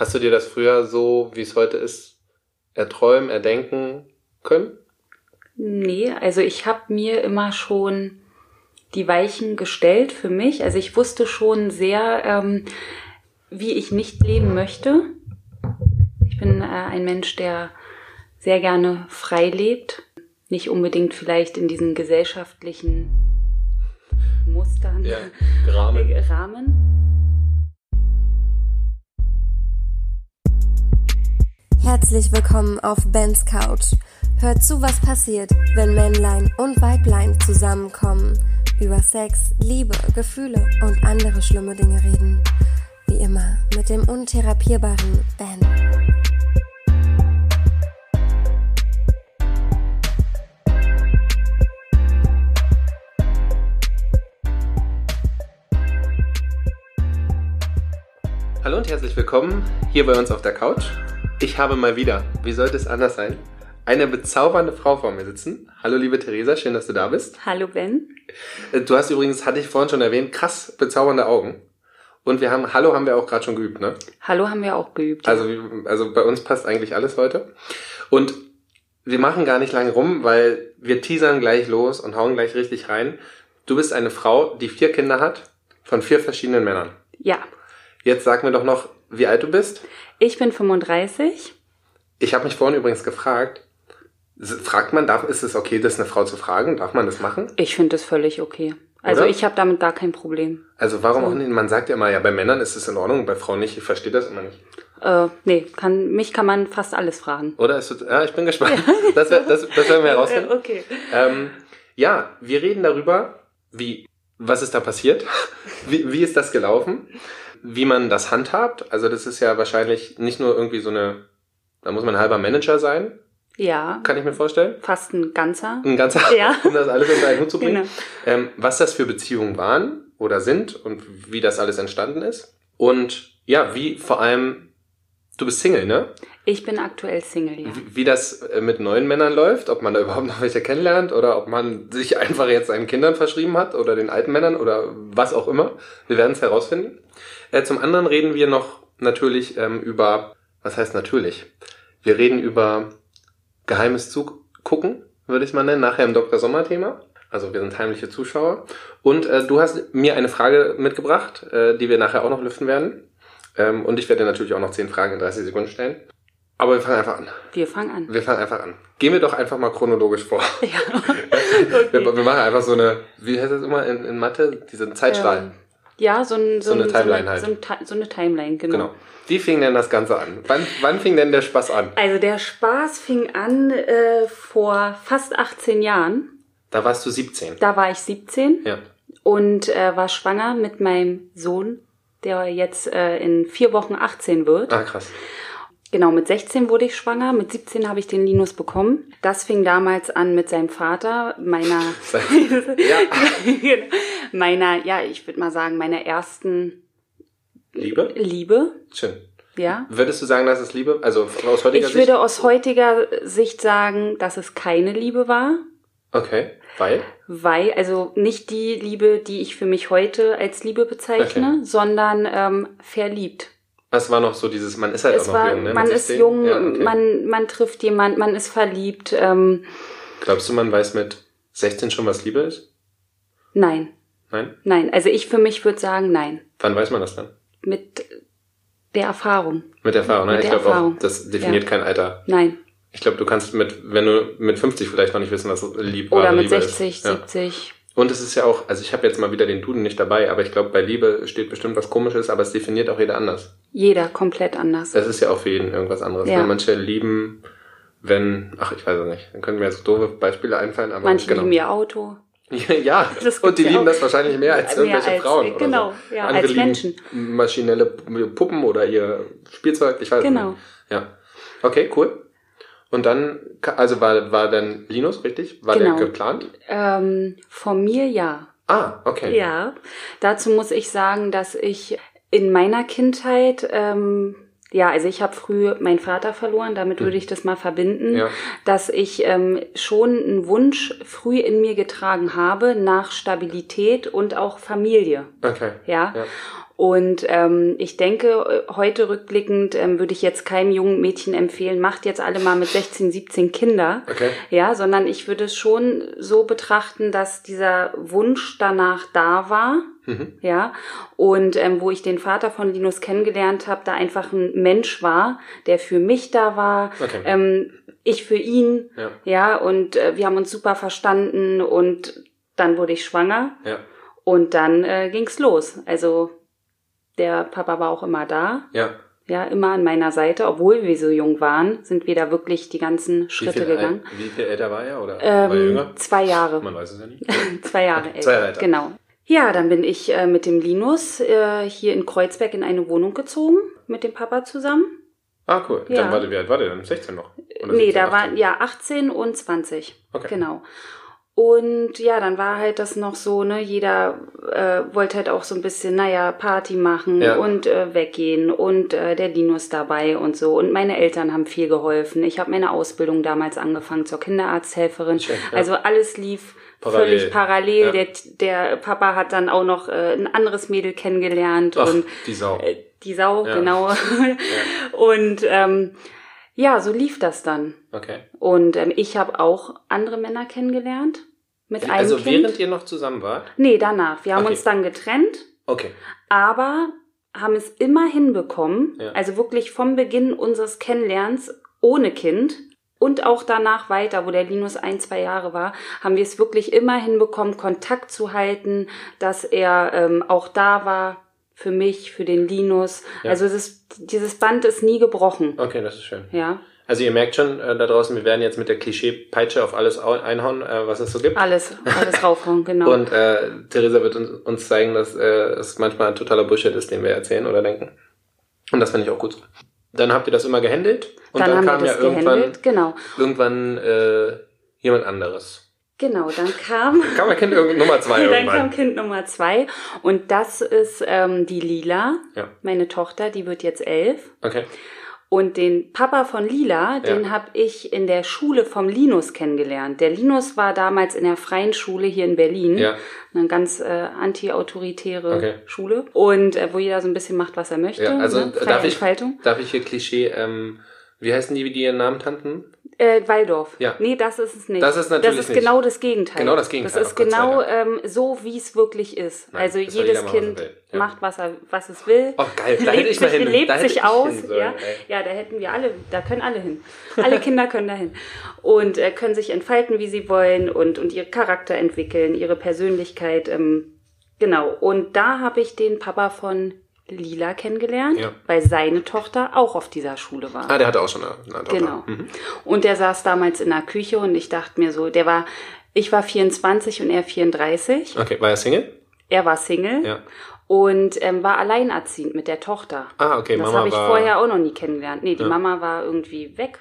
Hast du dir das früher so, wie es heute ist, erträumen, erdenken können? Nee, also ich habe mir immer schon die Weichen gestellt für mich. Also ich wusste schon sehr, ähm, wie ich nicht leben möchte. Ich bin äh, ein Mensch, der sehr gerne frei lebt, nicht unbedingt vielleicht in diesen gesellschaftlichen Mustern, Ja, Rahmen. Rahmen. Herzlich willkommen auf Bens Couch. Hört zu, was passiert, wenn Männlein und Weiblein zusammenkommen, über Sex, Liebe, Gefühle und andere schlimme Dinge reden. Wie immer mit dem untherapierbaren Ben. Hallo und herzlich willkommen hier bei uns auf der Couch. Ich habe mal wieder, wie sollte es anders sein, eine bezaubernde Frau vor mir sitzen. Hallo liebe Theresa, schön, dass du da bist. Hallo Ben. Äh, Du hast übrigens, hatte ich vorhin schon erwähnt, krass bezaubernde Augen. Und wir haben, Hallo haben wir auch gerade schon geübt, ne? Hallo haben wir auch geübt. Also, also bei uns passt eigentlich alles heute. Und wir machen gar nicht lange rum, weil wir teasern gleich los und hauen gleich richtig rein. Du bist eine Frau, die vier Kinder hat, von vier verschiedenen Männern. ja, Jetzt sag mir doch noch, wie alt du bist. ich bin 35. Ich habe mich vorhin übrigens gefragt, fragt man, darf, ist es okay, das eine Frau zu fragen? Darf man das machen? Ich finde das völlig okay. Also Oder? ich habe damit gar kein Problem. Also warum So. auch nicht? Man sagt ja immer, ja, bei Männern ist es in Ordnung, bei Frauen nicht. Ich verstehe das immer nicht. Äh, nee, kann, mich kann man fast alles fragen. Oder ist ja, ich bin gespannt. Das, wär- das, das werden wir herausfinden. Äh, okay. Ähm, ja, wir reden darüber, wie, was ist da passiert? Wie, wie ist das gelaufen? Wie man das handhabt? Also das ist ja wahrscheinlich nicht nur irgendwie so eine, da muss man ein halber Manager sein, Ja, kann ich mir vorstellen. fast ein ganzer. Ein ganzer, Ja. um das alles unter einen Hut zu bringen. Genau. Ähm, was das für Beziehungen waren oder sind und wie das alles entstanden ist. Und ja, wie vor allem, du bist Single, ne? Ich bin aktuell Single, ja. Wie, das äh, mit neuen Männern läuft, ob man da überhaupt noch welche kennenlernt oder ob man sich einfach jetzt seinen Kindern verschrieben hat oder den alten Männern oder was auch immer. Wir werden es herausfinden. Äh, zum anderen reden wir noch natürlich ähm, über, was heißt natürlich? Wir reden über geheimes Zugucken, würde ich mal nennen, nachher im Dr. Sommer-Thema. Also wir sind heimliche Zuschauer. Und äh, du hast mir eine Frage mitgebracht, äh, die wir nachher auch noch lüften werden. Ähm, und ich werde natürlich auch noch 10 Fragen in 30 Sekunden stellen. Aber wir fangen einfach an. Wir fangen an. Wir fangen einfach an. Gehen wir doch einfach mal chronologisch vor. Ja. Wir, okay. wir machen einfach so eine, wie heißt das immer in, in Mathe? Diese Zeitstrahl. Ähm, ja, so, ein, So eine ein- Timeline so, halt. so, ein Ti- so eine Timeline, genau. genau. Wie fing denn das Ganze an? Wann, wann fing denn der Spaß an? Also der Spaß fing an äh, vor fast 18 Jahren. Da warst du 17. Da war ich 17 Ja. und äh, war schwanger mit meinem Sohn, der jetzt äh, in vier Wochen 18 wird. Ah, krass. Genau, mit 16 wurde ich schwanger, mit 17 habe ich den Linus bekommen. Das fing damals an mit seinem Vater, meiner, Ja. meiner, ja, ich würde mal sagen, meiner ersten Liebe? Liebe, Schön. ja. Würdest du sagen, dass es Liebe? Also aus heutiger Ich Sicht? würde aus heutiger Sicht sagen, dass es keine Liebe war, Okay. Weil? weil, also nicht die Liebe, die ich für mich heute als Liebe bezeichne, sondern ähm, verliebt. Was war noch so dieses, man ist halt es auch noch war, jung, ne? man Mit ist 16? jung, Ja, okay. man, man trifft jemand, man ist verliebt. Ähm, Glaubst du, man weiß mit 16 schon, was Liebe ist? nein, Nein? nein. Also ich für mich würde sagen, nein. Wann weiß man das dann? Mit der Erfahrung. Mit Erfahrung, ne? Mit Ich der glaube auch, das definiert Ja. kein Alter. Nein. Ich glaube, du kannst mit, wenn du mit 50 vielleicht noch nicht wissen, was Liebe Oder wahre mit Liebe 60, ist. Ja. 70. Und es ist ja auch, also ich habe jetzt mal wieder den Duden nicht dabei, aber ich glaube, bei Liebe steht bestimmt was komisches, aber es definiert auch jeder anders. Jeder komplett anders. Es ist ja auch für jeden irgendwas anderes. Ja. Manche lieben, wenn, ach, ich weiß es nicht, dann können mir jetzt doofe Beispiele einfallen, aber Manche genau. lieben ihr Auto. ja, Das und die ja lieben das wahrscheinlich mehr als Mehr irgendwelche als- Frauen. Oder genau, so. ja, Andere als Menschen. Maschinelle Puppen oder ihr Spielzeug, ich weiß Genau. nicht. Ja. Okay, cool. Und dann, also war, war dann Linus, richtig? War Genau. der geplant? Ähm, von mir ja. Ah, okay. Ja. Dazu muss ich sagen, dass ich in meiner Kindheit, ähm, ja, also ich habe früh meinen Vater verloren, damit würde ich das mal verbinden, Hm. Ja. dass ich ähm, schon einen Wunsch früh in mir getragen habe nach Stabilität und auch Familie. Okay. Ja. Ja. Und ähm, ich denke, heute rückblickend ähm, würde ich jetzt keinem jungen Mädchen empfehlen, macht jetzt alle mal mit 16, 17 Kinder. Okay. Ja, sondern ich würde es schon so betrachten, dass dieser Wunsch danach da war. Mhm. Ja, und ähm, wo ich den Vater von Linus kennengelernt habe, da einfach ein Mensch war, der für mich da war, Okay. ähm, ich für ihn, Ja. ja, und äh, wir haben uns super verstanden und dann wurde ich schwanger Ja. und dann äh, ging's los. Also der Papa war auch immer da, Ja. ja, immer an meiner Seite, obwohl wir so jung waren, sind wir da wirklich die ganzen Wie Schritte viel, gegangen. Al- wie viel älter war er? Oder war er Ähm, jünger? zwei Jahre. Man weiß es ja nicht. Zwei Jahre älter. Zwei Jahre älter. Genau. Ja, dann bin ich äh, mit dem Linus äh, hier in Kreuzberg in eine Wohnung gezogen, mit dem Papa zusammen. Ah, cool. Ja. Dann warte, wie alt war der dann? 16 noch? Oder nee, 17, da 18? waren ja 18 und 20. Okay. Genau. Und ja, dann war halt das noch so, ne, jeder äh, wollte halt auch so ein bisschen, naja, Party machen Ja. und äh, weggehen und äh, der Linus dabei und so. Und meine Eltern haben viel geholfen. Ich habe meine Ausbildung damals angefangen zur Kinderarzthelferin. Schön, ja. Also alles lief Parallel. völlig parallel. Ja. Der, der Papa hat dann auch noch äh, ein anderes Mädel kennengelernt Ach, und die Sau. äh, die Sau, genau. Und ähm, ja, so lief das dann. Okay. Und ähm, ich habe auch andere Männer kennengelernt. Mit einem Also Kind. während ihr noch zusammen wart? nee, danach. Wir haben Okay. uns dann getrennt, Okay. aber haben es immer hinbekommen, Ja. also wirklich vom Beginn unseres Kennenlernens ohne Kind und auch danach weiter, wo der Linus ein, zwei Jahre war, haben wir es wirklich immer hinbekommen, Kontakt zu halten, dass er ähm, auch da war für mich, für den Linus. Ja. Also ist, dieses Band ist nie gebrochen. Okay, das ist schön. Ja, Also ihr merkt schon äh, da draußen, wir werden jetzt mit der Klischee-Peitsche auf alles au- einhauen, äh, was es so gibt. alles, alles raufhauen, genau. Und äh, Theresa wird uns, uns zeigen, dass äh, es manchmal ein totaler Bullshit ist, den wir erzählen oder denken. Und das finde ich auch gut so. Dann habt ihr das immer gehandelt und dann, dann, kam ja irgendwann, genau. irgendwann äh, jemand anderes. Genau, dann kam, Kam ja Kind Nummer zwei dann irgendwann. kam Kind Nummer zwei und das ist ähm, die Lila, Ja. meine Tochter, die wird jetzt elf. Okay. Und den Papa von Lila, Ja. den habe ich in der Schule vom Linus kennengelernt. Der Linus war damals in der freien Schule hier in Berlin. Ja. Eine ganz äh, anti-autoritäre Okay. Schule. Und äh, wo jeder so ein bisschen macht, was er möchte. Ja, also ne? Darf ich, darf ich hier Klischee, ähm, wie heißen die, die ihren Namen kannten? Äh, Waldorf. Ja. Nee, das ist es nicht. Das ist natürlich Das ist nicht. genau das Gegenteil. Genau das Gegenteil, Das ist genau ähm, so, wie es wirklich ist. Nein, also jedes Kind. Ja. macht, was, er, was es will. Oh, geil, da hätte lebt ich mal sich, hin. lebt sich ich aus. sollen, ja. ey. ja, da hätten wir alle, da können alle hin. Alle Kinder können da hin. Und äh, können sich entfalten, wie sie wollen und, und ihre Charakter entwickeln, ihre Persönlichkeit. Ähm, genau. Und da habe ich den Papa von Lila kennengelernt, Ja. weil seine Tochter auch auf dieser Schule war. Ah, der hatte auch schon eine, eine Tochter. Genau. Mhm. Und der saß damals in der Küche und ich dachte mir so, der war, ich war 24 und er 34. Okay, war er Single? Er war Single Ja. und ähm, war alleinerziehend mit der Tochter. Ah, okay, das Mama habe ich war... vorher auch noch nie kennengelernt. Nee, die Ja. Mama war irgendwie weg.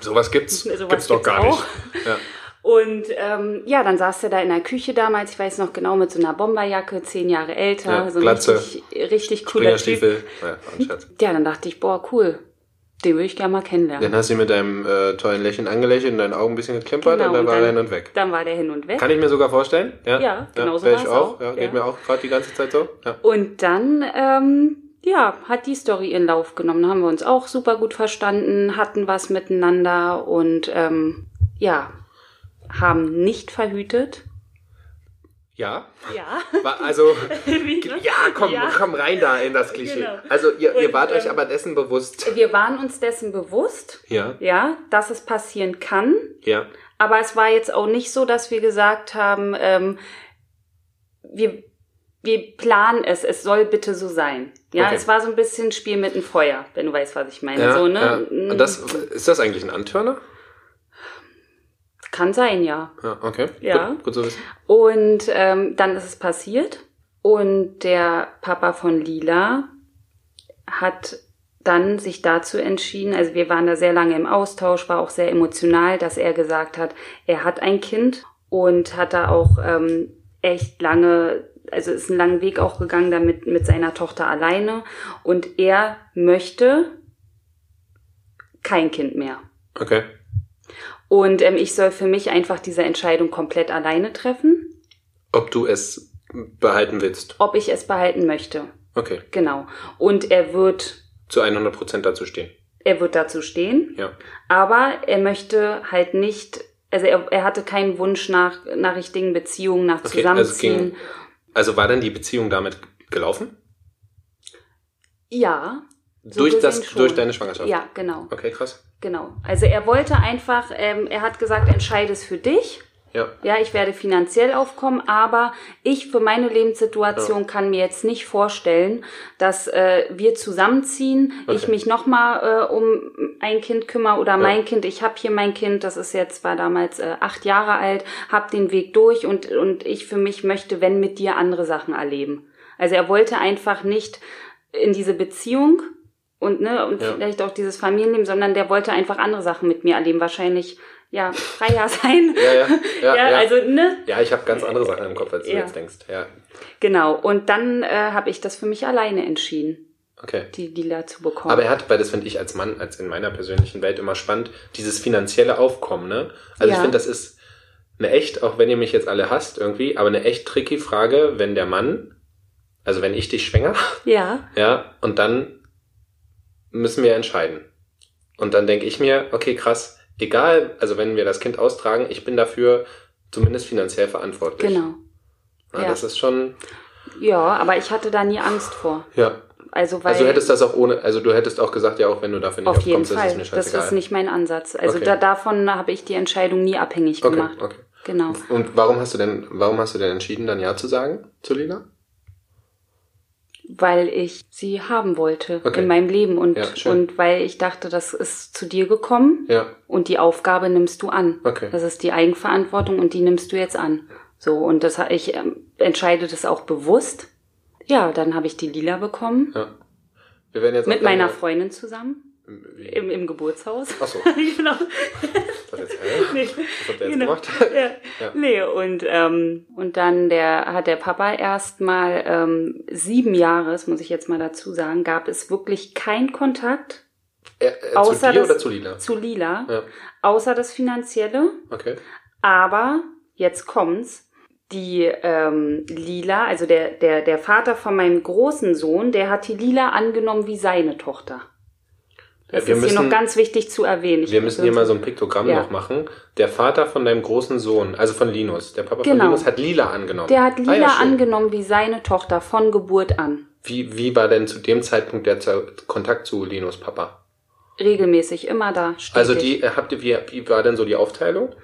Sowas gibt's, Sowas gibt's doch gibt's gar auch. nicht. Ja. Und ähm, ja, dann saß er da in der Küche damals, ich weiß noch genau, mit so einer Bomberjacke, zehn Jahre älter, Ja, so ein Glatze, richtig, richtig cooler Typ. Ja, Scherz. Ja, dann dachte ich, boah, cool, den würde ich gerne mal kennenlernen. Dann hast du ihn mit deinem äh, tollen Lächeln angelächelt und deinen Augen ein bisschen geklimpert Genau, und dann war dann- er hin und weg. Dann war der hin und weg. Kann ich mir sogar vorstellen. Ja, Ja, genau so wär war's ich auch. auch. Ja, geht Ja. mir auch gerade die ganze Zeit so. Ja. Und dann, ähm, ja, hat die Story ihren Lauf genommen. Da haben wir uns auch super gut verstanden, hatten was miteinander und ähm, ja, haben nicht verhütet. ja. Ja. Also... Wie, Ja, komm, Ja. komm rein da in das Klischee. Genau. Also ihr, ihr Und, wart euch ähm, aber dessen bewusst. Wir waren uns dessen bewusst, Ja, ja, dass es passieren kann. ja. Aber es war jetzt auch nicht so, dass wir gesagt haben, ähm, wir, wir planen es, es soll bitte so sein. Ja, Okay. es war so ein bisschen Spiel mit dem Feuer, wenn du weißt, was ich meine. ja, so, ne? ja. Und das, ist das eigentlich ein Antörner? Kann sein, ja. Ja, okay. Ja. Gut, gut zu wissen. Und ähm, dann ist es passiert und der Papa von Lila hat dann sich dazu entschieden, also wir waren da sehr lange im Austausch, war auch sehr emotional, dass er gesagt hat, er hat ein Kind und hat da auch ähm, echt lange, also ist einen langen Weg auch gegangen damit mit seiner Tochter alleine und er möchte kein Kind mehr. Okay. Und ähm, ich soll für mich einfach diese Entscheidung komplett alleine treffen. Ob du es behalten willst. ob ich es behalten möchte. Okay. Genau. Und er wird, Zu 100 Prozent dazu stehen. er wird dazu stehen, Ja. aber er möchte halt nicht, also er, er hatte keinen Wunsch nach, nach richtigen Beziehungen, nach Okay, also Zusammenziehen. ging- Also war dann die Beziehung damit gelaufen? ja. so durch, das, schon. durch deine Schwangerschaft? Ja, genau. Okay, krass. Genau. Also er wollte einfach, ähm, er hat gesagt, entscheide es für dich. Ja. Ja, ich werde finanziell aufkommen, aber ich für meine Lebenssituation kann mir jetzt nicht vorstellen, dass äh, wir zusammenziehen, ich Okay. mich nochmal äh, um ein Kind kümmere oder mein Kind, ich habe hier mein Kind, das ist jetzt, war damals äh, acht Jahre alt, hab den Weg durch und, und ich für mich möchte, wenn mit dir andere Sachen erleben. Also er wollte einfach nicht in diese Beziehung und ne und Ja. vielleicht auch dieses Familienleben, sondern der wollte einfach andere Sachen mit mir erleben, wahrscheinlich ja freier sein. Ja, ja, ja, ja. also ne, Ja, ich habe ganz andere Sachen im Kopf, als du Ja. jetzt denkst. Ja, genau. Und dann äh, habe ich das für mich alleine entschieden, okay. die Lila zu bekommen. Aber er hat, weil das finde ich als Mann, als in meiner persönlichen Welt immer spannend, dieses finanzielle Aufkommen, ne? Also ich Ja. finde, das ist eine echt, auch wenn ihr mich jetzt alle hasst irgendwie, aber eine echt tricky Frage, wenn der Mann, also wenn ich dich schwänger, ja, ja, und dann müssen wir entscheiden. Und dann denke ich mir, okay, krass, egal, also wenn wir das Kind austragen, ich bin dafür zumindest finanziell verantwortlich. genau. Ja, ja. Das ist schon, Ja, aber ich hatte da nie Angst vor. ja. Also weil Also du hättest das auch ohne, also du hättest auch gesagt, ja, auch wenn du dafür nicht auf jeden Fall. ist es mir Das ist nicht mein Ansatz. Also Okay. da, davon habe ich die Entscheidung nie abhängig okay, gemacht. okay. Genau. Und warum hast du denn, warum hast du denn entschieden, dann Ja zu sagen zu Lila? Weil ich sie haben wollte Okay. in meinem Leben und, Ja, und weil ich dachte, das ist zu dir gekommen Ja, und die Aufgabe nimmst du an. Okay. Das ist die Eigenverantwortung und die nimmst du jetzt an. So, und das ich ähm, entscheide das auch bewusst. Ja, dann habe ich die Lila bekommen. ja. Wir werden jetzt Mit meiner Freundin zusammen. Im, im Geburtshaus. Ach so. genau. Was jetzt, hä? Nee. Was habt ihr jetzt Genau. gemacht? Ja. Ja. Nee, und, ähm, und dann der, hat der Papa erst mal ähm, sieben Jahre, das muss ich jetzt mal dazu sagen, gab es wirklich keinen Kontakt Äh, äh, Außer zu dir das- oder zu Lila? zu Lila, Ja. außer das Finanzielle. Okay. Aber jetzt kommt's. Die ähm, Lila, also der, der, der Vater von meinem großen Sohn, der hat die Lila angenommen wie seine Tochter. Das Ja, wir ist müssen- hier noch ganz wichtig zu erwähnen. Ich Wir müssen hier mal so ein Piktogramm Ja. noch machen. Der Vater von deinem großen Sohn, also von Linus, der Papa von Genau. Linus hat Lila angenommen. Der hat Ah, Lila schön. angenommen wie seine Tochter von Geburt an. Wie, wie war denn zu dem Zeitpunkt der Kontakt zu Linus Papa? Regelmäßig, immer da. Stetig. Also die, äh, habt ihr, wie, wie war denn so die Aufteilung?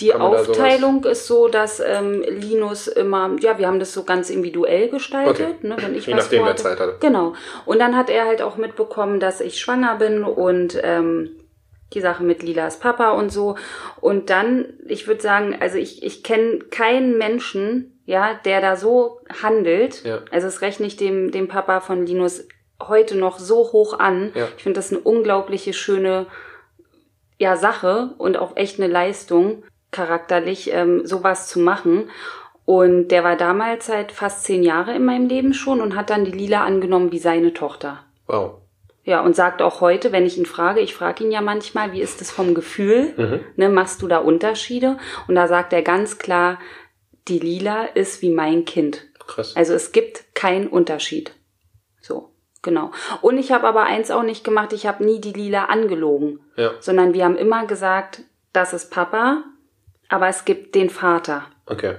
Die Kann Aufteilung ist so, dass ähm, Linus immer, ja, wir haben das so ganz individuell gestaltet, Okay. ne, wenn ich Je was nachdem, wer vorhatte. Zeit hatte. Genau. Und dann hat er halt auch mitbekommen, dass ich schwanger bin und ähm, die Sache mit Lilas Papa und so. Und dann, ich würde sagen, also ich, ich kenne keinen Menschen, ja, der da so handelt. Ja. Also es rechne ich dem, dem Papa von Linus heute noch so hoch an. Ja. Ich finde das eine unglaubliche schöne ja, Sache und auch echt eine Leistung, charakterlich ähm, sowas zu machen. Und der war damals seit fast zehn Jahre in meinem Leben schon und hat dann die Lila angenommen wie seine Tochter. Wow. Ja, und sagt auch heute, wenn ich ihn frage, ich frage ihn ja manchmal, wie ist es vom Gefühl? Mhm. Ne, machst du da Unterschiede? Und da sagt er ganz klar, die Lila ist wie mein Kind. Krass. Also es gibt keinen Unterschied. Genau. Und ich habe aber eins auch nicht gemacht, ich habe nie die Lila angelogen, Ja. sondern wir haben immer gesagt, das ist Papa, aber es gibt den Vater. Okay.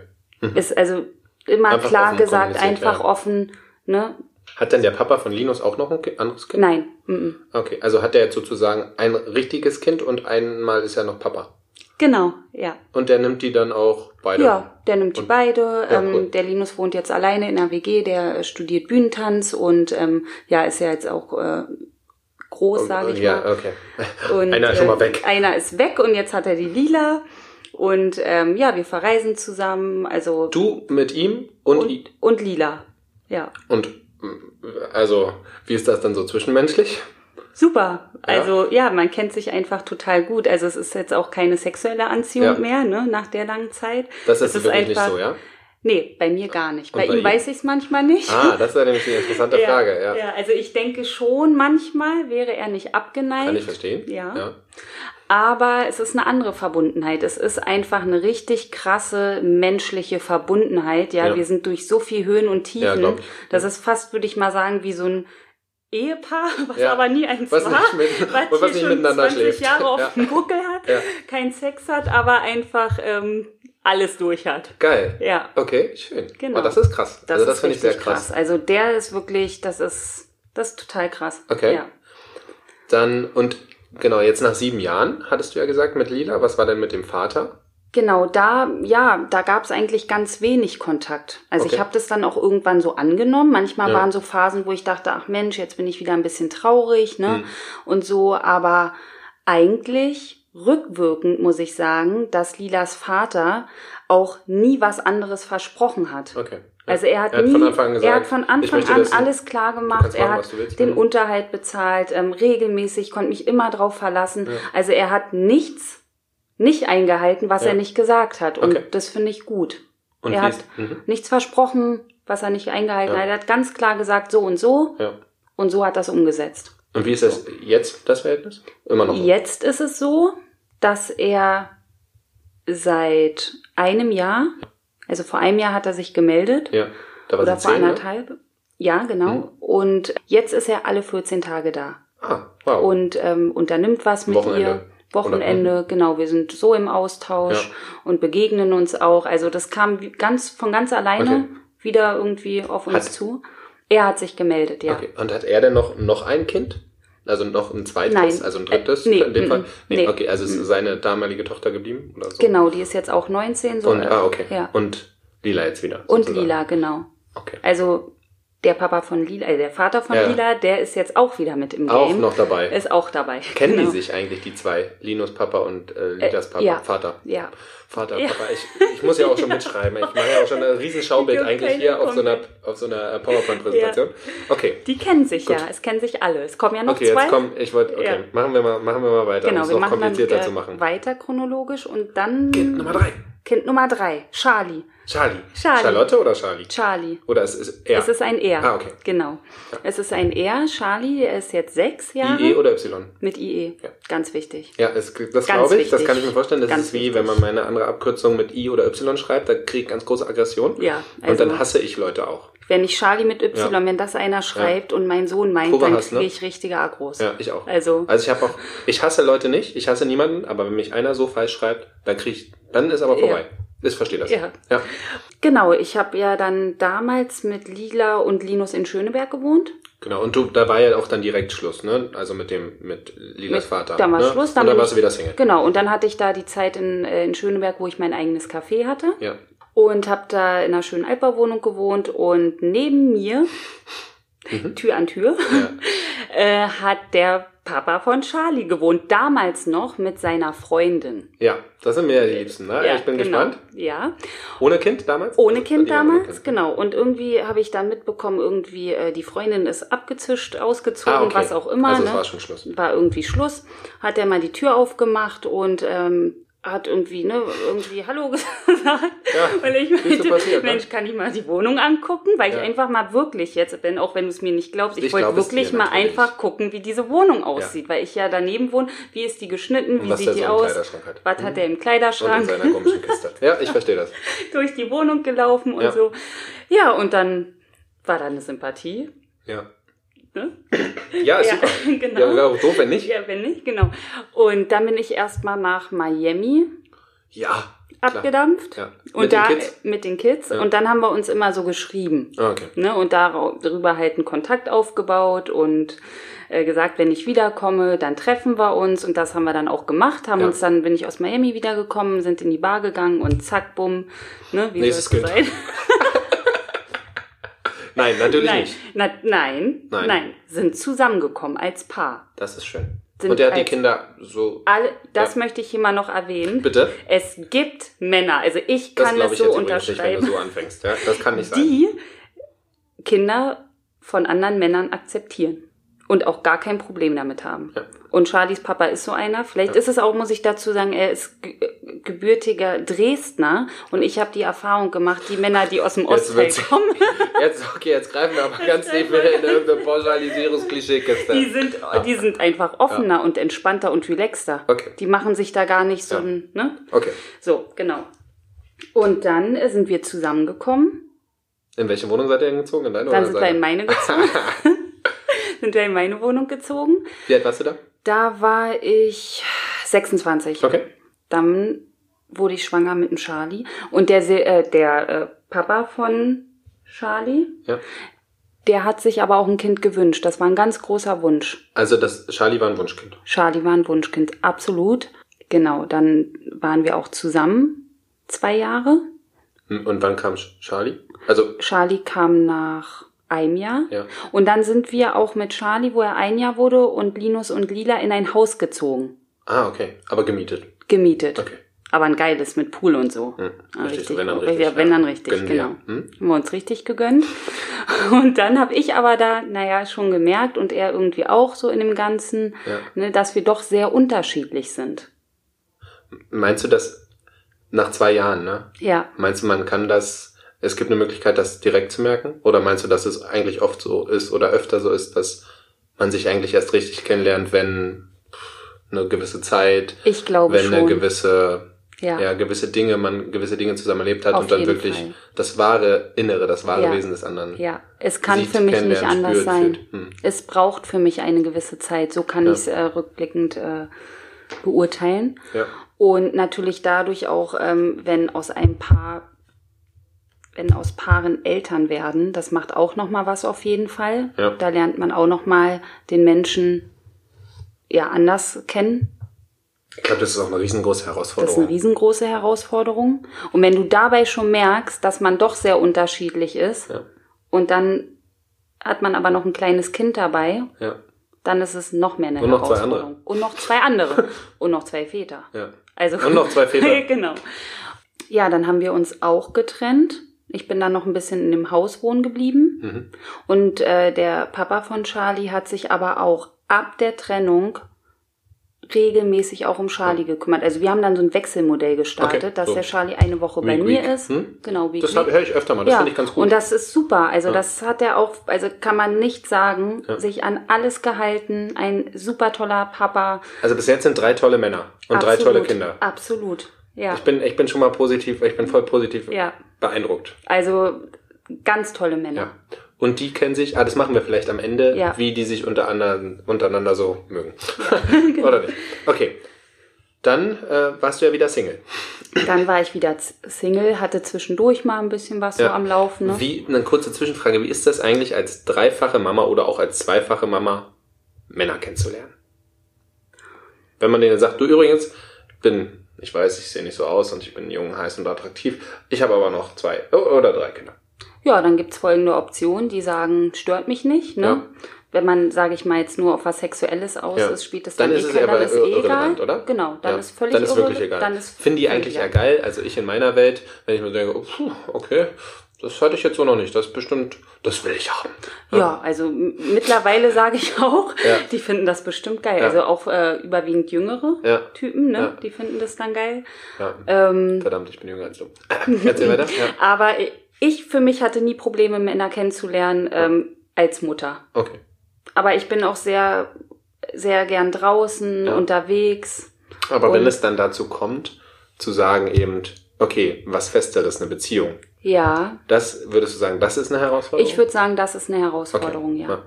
Ist also immer Einfach klar gesagt, einfach ja. offen, ne? Hat denn der Papa von Linus auch noch ein anderes Kind? Nein. mm. Okay, also hat er jetzt sozusagen ein richtiges Kind und einmal ist er noch Papa. Genau, ja. Und der nimmt die dann auch beide. Ja, der nimmt die Und- beide. Ja, ähm. Der Linus wohnt jetzt alleine in der WG, der äh, studiert Bühnentanz und ähm, ja, ist ja jetzt auch äh, groß, sage ich ja, mal. okay. Und, Einer ist schon äh, mal weg. Einer ist weg und jetzt hat er die Lila. Und ähm, ja, wir verreisen zusammen. Also Du mit ihm und, und, und Lila. Ja, und also wie ist das dann so zwischenmenschlich? Super. Also ja, man kennt sich einfach total gut. Also es ist jetzt auch keine sexuelle Anziehung Ja. mehr, ne, nach der langen Zeit. Das ist, Es wirklich nicht so, ja? Nee, bei mir gar nicht. Bei bei ihm ihm? weiß ich es manchmal nicht. Ah, das ist ja nämlich eine interessante Frage, ja. ja, also ich denke schon, manchmal wäre er nicht abgeneigt. Kann ich verstehen. Ja. ja. Aber es ist eine andere Verbundenheit. Es ist einfach eine richtig krasse menschliche Verbundenheit. Ja, Ja. wir sind durch so viel Höhen und Ja, Tiefen. glaub ich. das ist fast, würde ich mal sagen, wie so ein Ehepaar, was Ja. aber nie eins Was war, mit- was hier nicht schon miteinander 20 schläft. Jahre auf Ja. dem Buckel hat, Ja. keinen Sex hat, aber einfach ähm, alles durch hat. Geil. Ja, Okay, schön. Genau. Oh, das ist krass. das also das finde ich sehr richtig krass. Also der ist wirklich, das ist, das ist total krass. Okay. Ja. Dann, und genau, jetzt nach sieben Jahren, hattest du ja gesagt, mit Lila. Was war denn mit dem Vater? Genau, da, ja, da gab es eigentlich ganz wenig Kontakt. Also Okay. ich habe das dann auch irgendwann so angenommen. Manchmal Ja. waren so Phasen, wo ich dachte, ach Mensch, jetzt bin ich wieder ein bisschen traurig, ne? Hm. Und so, aber eigentlich rückwirkend muss ich sagen, dass Lilas Vater auch nie was anderes versprochen hat. Okay. Also er hat, Er hat nie, von Anfang an gesagt, er hat von Anfang an alles klar gemacht. Er machen, hat willst. den Mhm. Unterhalt bezahlt, ähm, regelmäßig, konnte mich immer drauf verlassen. Also er hat nichts nicht eingehalten, was Ja. er nicht gesagt hat. Und Okay. das finde ich gut. Und er hat mhm. nichts versprochen, was er nicht eingehalten Ja. hat. Er hat ganz klar gesagt, so und so. ja. Und so hat das umgesetzt. Und wie ist das jetzt, das Verhältnis? Immer noch. Jetzt ist es so, dass er seit einem Jahr, also vor einem Jahr hat er sich gemeldet. Ja. Da war oder vor zehn, ne? anderthalb. Ja, genau. Mhm. Und jetzt ist er alle 14 Tage da Ah, wow. und ähm, unternimmt was mit Wochenende. ihr. Wochenende, genau. Wir sind so im Austausch Ja. und begegnen uns auch. Also das kam ganz von ganz alleine Okay. wieder irgendwie auf uns Hat- zu. Er hat sich gemeldet, ja. Okay. Und hat er denn noch, noch ein Kind? Also noch ein zweites, Nein. also ein drittes Äh, nee, in dem Fall? Nee, nee. okay, also ist seine damalige Tochter geblieben oder so? Genau, die ist jetzt auch 19. So, Und, ah, okay. Ja. Und Lila jetzt wieder. Und sozusagen. Lila, genau. Okay. Also der Papa von Lila, äh, der Vater von Ja. Lila, der ist jetzt auch wieder mit im Game. Auch noch dabei. Ist auch dabei. Kennen genau. die sich eigentlich, die zwei? Linus Papa und äh, Lilas Papa? ja. Vater. Ja. Vater, Ja. Papa. Ich, ich muss ja auch schon mitschreiben. Ich mache ja auch schon ein riesen Schaubild eigentlich hier auf so einer, auf so einer äh, PowerPoint-Präsentation. Okay. Die kennen sich Gut. ja. Es kennen sich alle. Es kommen ja noch Okay, zwei. jetzt komm, ich wollte, okay, machen wir mal, machen wir mal weiter, genau, um es wir noch komplizierter äh, zu machen. weiter chronologisch und dann Kind Nummer drei. Kind Nummer drei, Charlie. Charlie. Charlie. Charlotte oder Charlie? Charlie. Oder es ist er? Es ist ein Er. Ah, okay. Genau. Es ist ein Er. Charlie, er ist jetzt sechs Jahre. IE oder Y? Mit IE. Ja. Ganz wichtig. Ja, es, das glaube ich, das wichtig. kann ich mir vorstellen. Das Ganz ist wie, wichtig. wenn man meine andere Abkürzung mit I oder Y schreibt, da kriege ich ganz große Aggression. Ja, Und also- dann hasse ich Leute auch. Wenn ich Charlie mit Y, Ja. wenn das einer schreibt und mein Sohn meint, Probe dann hast, kriege ne? ich richtige Agros. Ja, ich auch. Also, Also ich habe auch, ich hasse Leute nicht, ich hasse niemanden, aber wenn mich einer so falsch schreibt, dann krieg ich, dann ist aber vorbei. Ich verstehe das. Ja. ja. genau, ich habe ja dann damals mit Lila und Linus in Schöneberg gewohnt. Genau. Und du, da war ja auch dann direkt Schluss, ne? Also mit dem, mit Lilas Mit- Vater. Dann war ne? Schluss. und dann warst du wieder Single. Genau, und dann hatte ich da die Zeit in, äh, in Schöneberg, wo ich mein eigenes Café hatte. Ja. Und habe da in einer schönen Altbauwohnung gewohnt. Und neben mir, Tür an Tür, äh, hat der Papa von Charlie gewohnt. Damals noch mit seiner Freundin. Ja, das sind mir ja die Liebsten, ne? ich bin genau. gespannt. Ja, Ohne Kind damals? ohne Also, Kind damals, Kind. genau. Und irgendwie habe ich dann mitbekommen, irgendwie äh, die Freundin ist abgezischt, ausgezogen, Ah, okay. was auch immer. Also ne? war schon Schluss. war irgendwie Schluss, hat er mal die Tür aufgemacht und ähm, hat irgendwie, ne, irgendwie Hallo gesagt. Ja, Weil ich meinte, passiert, ne? Mensch, kann ich mal die Wohnung angucken? Weil Ja. ich einfach mal wirklich jetzt bin, auch wenn du es mir nicht glaubst, ich, Ich wollte wirklich mal natürlich. einfach gucken, wie diese Wohnung aussieht. Weil ich ja daneben wohne, wie ist die geschnitten, wie sieht der die so aus? Hat. Was hat er im Kleiderschrank? seiner komischen Kiste. Ja, ich verstehe das. durch die Wohnung gelaufen und Ja. so. Ja, und dann war da eine Sympathie. Ja. Ne? Ja, ist Ja, super. genau. Ja, wäre auch doof, wenn nicht. Ja, wenn nicht, genau. Und dann bin ich erstmal nach Miami Ja. abgedampft. Ja. Und Mit den da Kids? mit den Kids. Ja. und dann haben wir uns immer so geschrieben. Ah, okay. Ne? Und darüber halt einen Kontakt aufgebaut und äh, gesagt, wenn ich wiederkomme, dann treffen wir uns. Und das haben wir dann auch gemacht. Haben Ja. uns dann, bin ich aus Miami wiedergekommen, sind in die Bar gegangen und zack, bumm. Ne? Wie Nächstes soll es sein? Nein, natürlich Nein. nicht. Na, nein, Nein. nein, sind zusammengekommen als Paar. Das ist schön. Sind Und er hat die Kinder so. Alle, das Ja. möchte ich hier mal noch erwähnen. Bitte? Es gibt Männer, also ich Das kann glaube das ich so jetzt übrigens nicht, wenn unterschreiben, du so anfängst. Ja, das kann nicht sein. die Kinder von anderen Männern akzeptieren und auch gar kein Problem damit haben. Ja. Und Charlies Papa ist so einer. Vielleicht ist es auch, muss ich dazu sagen, er ist ge- gebürtiger Dresdner und ich habe die Erfahrung gemacht, die Männer, die aus dem Ostteil kommen, Jetzt, okay, jetzt greifen wir aber ganz tief in irgendeine Pauschalisierungsklischeekiste. die sind, die sind einfach offener und entspannter und relaxter. Okay. Die machen sich da gar nicht so Ja. ein, ne? Okay. So, genau. Und dann äh, sind wir zusammengekommen. In welche Wohnung seid ihr denn gezogen? In deine Dann oder sind wir in meine gezogen. sind wir in meine Wohnung gezogen. Wie alt warst du da? Da war ich 26. Okay. Dann wurde ich schwanger mit dem Charlie. Und der, äh, der äh, Papa von Charlie, Ja. der hat sich aber auch ein Kind gewünscht. Das war ein ganz großer Wunsch. Also das Charlie war ein Wunschkind. Charlie war ein Wunschkind, absolut. Genau, dann waren wir auch zusammen zwei Jahre. Hm, Und wann kam Charlie? Also, Charlie kam nach einem Jahr. ja. Und dann sind wir auch mit Charlie, wo er ein Jahr wurde, und Linus und Lila in ein Haus gezogen. Ah, okay. Aber gemietet. Gemietet. Okay. Aber ein geiles mit Pool und so. Hm. Ah, Richtig, wenn dann Ja, richtig. wenn ja. dann richtig, Gönnen wir. genau. Hm? Haben wir uns richtig gegönnt. Und dann habe ich aber da, naja, schon gemerkt und er irgendwie auch so in dem Ganzen, Ja. ne, dass wir doch sehr unterschiedlich sind. Meinst du das nach zwei Jahren, ne? Ja, Meinst du, man kann das, es gibt eine Möglichkeit, das direkt zu merken? Oder meinst du, dass es eigentlich oft so ist oder öfter so ist, dass man sich eigentlich erst richtig kennenlernt, wenn eine gewisse Zeit, ich glaube wenn schon. eine gewisse, ja. ja. gewisse Dinge, man gewisse Dinge zusammen erlebt hat Auf und dann wirklich Fall. das wahre Innere, das wahre Ja. Wesen des anderen. ja, es kann sieht, für mich nicht anders spürt, sein. Hm. Es braucht für mich eine gewisse Zeit. So kann Ja. ich es äh, rückblickend äh, beurteilen. Ja. Und natürlich dadurch auch, ähm, wenn aus einem Paar, wenn aus Paaren Eltern werden, das macht auch noch mal was auf jeden Fall. Ja. Da lernt man auch noch mal den Menschen ja anders kennen. Ich glaube, das ist auch eine riesengroße Das ist Herausforderung. eine riesengroße Herausforderung. Und wenn du dabei schon merkst, dass man doch sehr unterschiedlich ist Ja. und dann hat man aber noch ein kleines Kind dabei, ja. dann ist es noch mehr eine Und noch zwei Herausforderung. Und noch zwei andere. und noch zwei Väter. Ja. Also Und noch zwei Väter. genau. Ja, dann haben wir uns auch getrennt. Ich bin dann noch ein bisschen in dem Haus wohnen geblieben. Mhm. Und äh, der Papa von Charlie hat sich aber auch ab der Trennung regelmäßig auch um Charlie gekümmert. Also wir haben dann so ein Wechselmodell gestartet, Okay, dass so. der Charlie eine Woche bei Week, mir week. ist. Hm? Genau, wie Das höre ich öfter mal, das ja, finde ich ganz gut. und das ist super. Also Ja. das hat er auch, also kann man nicht sagen, Ja. sich an alles gehalten, ein super toller Papa. also bis jetzt sind drei tolle Männer und drei Absolut, tolle Kinder. Absolut, ja. Ich bin, ich bin schon mal positiv, ich bin voll positiv Ja. beeindruckt. Also ganz tolle Männer. Ja. Und die kennen sich, ah, das machen wir vielleicht am Ende, Ja. wie die sich untereinander, untereinander so mögen. Oder nicht? Okay. Dann äh, warst du ja wieder Single. Dann war ich wieder Single, hatte zwischendurch mal ein bisschen was so Ja. am Laufen. Ne? Wie, eine kurze Zwischenfrage, wie ist das eigentlich als dreifache Mama oder auch als zweifache Mama Männer kennenzulernen? Wenn man denen sagt, du übrigens, ich bin, ich weiß, ich sehe nicht so aus und ich bin jung, heiß und attraktiv, ich habe aber noch zwei oh, oder drei Kinder. Ja, dann gibt's folgende Optionen, die sagen, stört mich nicht. Ne? Ja. Wenn man, sage ich mal, jetzt nur auf was Sexuelles aus Ja. ist, spielt es Dann dann, ist eh es dann ist eh egal. oder? Genau, dann Ja. ist völlig Dann ist wirklich egal. Dann ist Finde ich völlig eigentlich egal. geil. Also ich in meiner Welt, wenn ich mir denke, oh, okay, das hatte ich jetzt so noch nicht. Das ist bestimmt, das will ich haben. Ja, also m- mittlerweile sage ich auch, Ja. die finden das bestimmt geil. Ja. Also auch äh, überwiegend jüngere Ja. Typen, ne? Ja. Die finden das dann geil. Ja. Ähm, Verdammt, ich bin jünger als du. Erzähl weiter. Ja. aber ich für mich hatte nie Probleme, Männer kennenzulernen ähm, als Mutter. Okay. Aber ich bin auch sehr, sehr gern draußen, Ja. unterwegs. Aber wenn es dann dazu kommt, zu sagen eben, okay, was Festeres, eine Beziehung, Ja, das würdest du sagen, das ist eine Herausforderung? ich würde sagen, das ist eine Herausforderung, Okay. ja.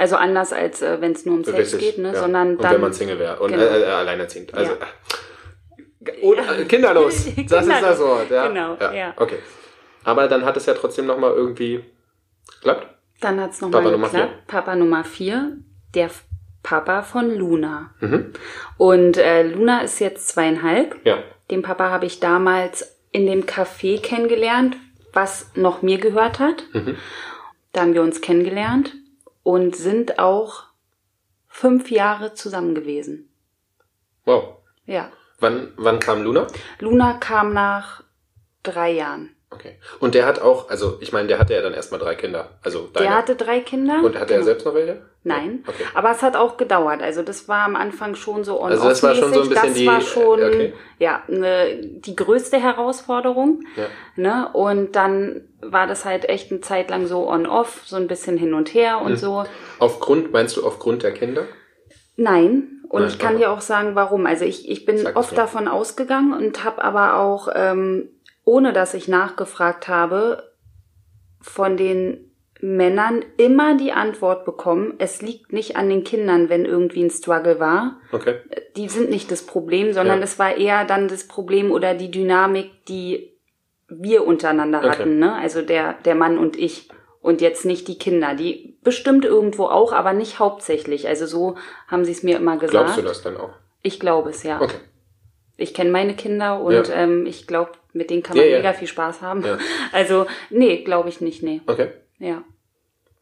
Also anders als äh, wenn es nur um Sex Richtig, geht, ne? ja. sondern und dann. wenn man Single wäre und Genau. äh, äh, alleinerziehend. Also, Ja. äh, oder, äh, kinderlos. Das ist Kinderlos. das Wort. Ja? Genau, ja. Okay. Aber dann hat es ja trotzdem nochmal irgendwie geklappt. Dann hat's noch Papa mal Nummer geklappt. Papa Nummer vier, der Papa von Luna. Mhm. Und äh, Luna ist jetzt zweieinhalb. Ja. Den Papa habe ich damals in dem Café kennengelernt, was noch mir gehört hat. Mhm. Da haben wir uns kennengelernt und sind auch fünf Jahre zusammen gewesen. Wow. Ja. Wann, wann kam Luna? Luna kam nach drei Jahren. Okay. Und der hat auch, also ich meine, der hatte ja dann erstmal drei Kinder. Also deine. Der hatte drei Kinder. Und hatte er Genau. selbst noch welche? Nein, Okay. aber es hat auch gedauert. Also das war am Anfang schon so on Also das war schon so ein bisschen Das die- war schon okay. ja ne, die größte Herausforderung. Ja. Ne? Und dann war das halt echt eine Zeit lang so on-off, so ein bisschen hin und her Mhm. und so. Aufgrund, meinst du aufgrund der Kinder? Nein. Und Nein, ich kann dir auch sagen, warum. Also ich, ich bin Sag oft davon ausgegangen und habe aber auch, ähm, ohne dass ich nachgefragt habe, von den Männern immer die Antwort bekommen, es liegt nicht an den Kindern, wenn irgendwie ein Struggle war. Okay. Die sind nicht das Problem, sondern Ja. es war eher dann das Problem oder die Dynamik, die wir untereinander Okay. hatten, ne? Also der, der Mann und ich. Und jetzt nicht die Kinder. Die bestimmt irgendwo auch, aber nicht hauptsächlich. Also so haben sie es mir immer gesagt. Glaubst du das dann auch? Ich glaube es, ja. Okay. Ich kenne meine Kinder und Ja. ähm, ich glaube, mit denen kann man Ja, mega viel Spaß haben. Also, nee, glaube ich nicht, nee. Okay. Ja.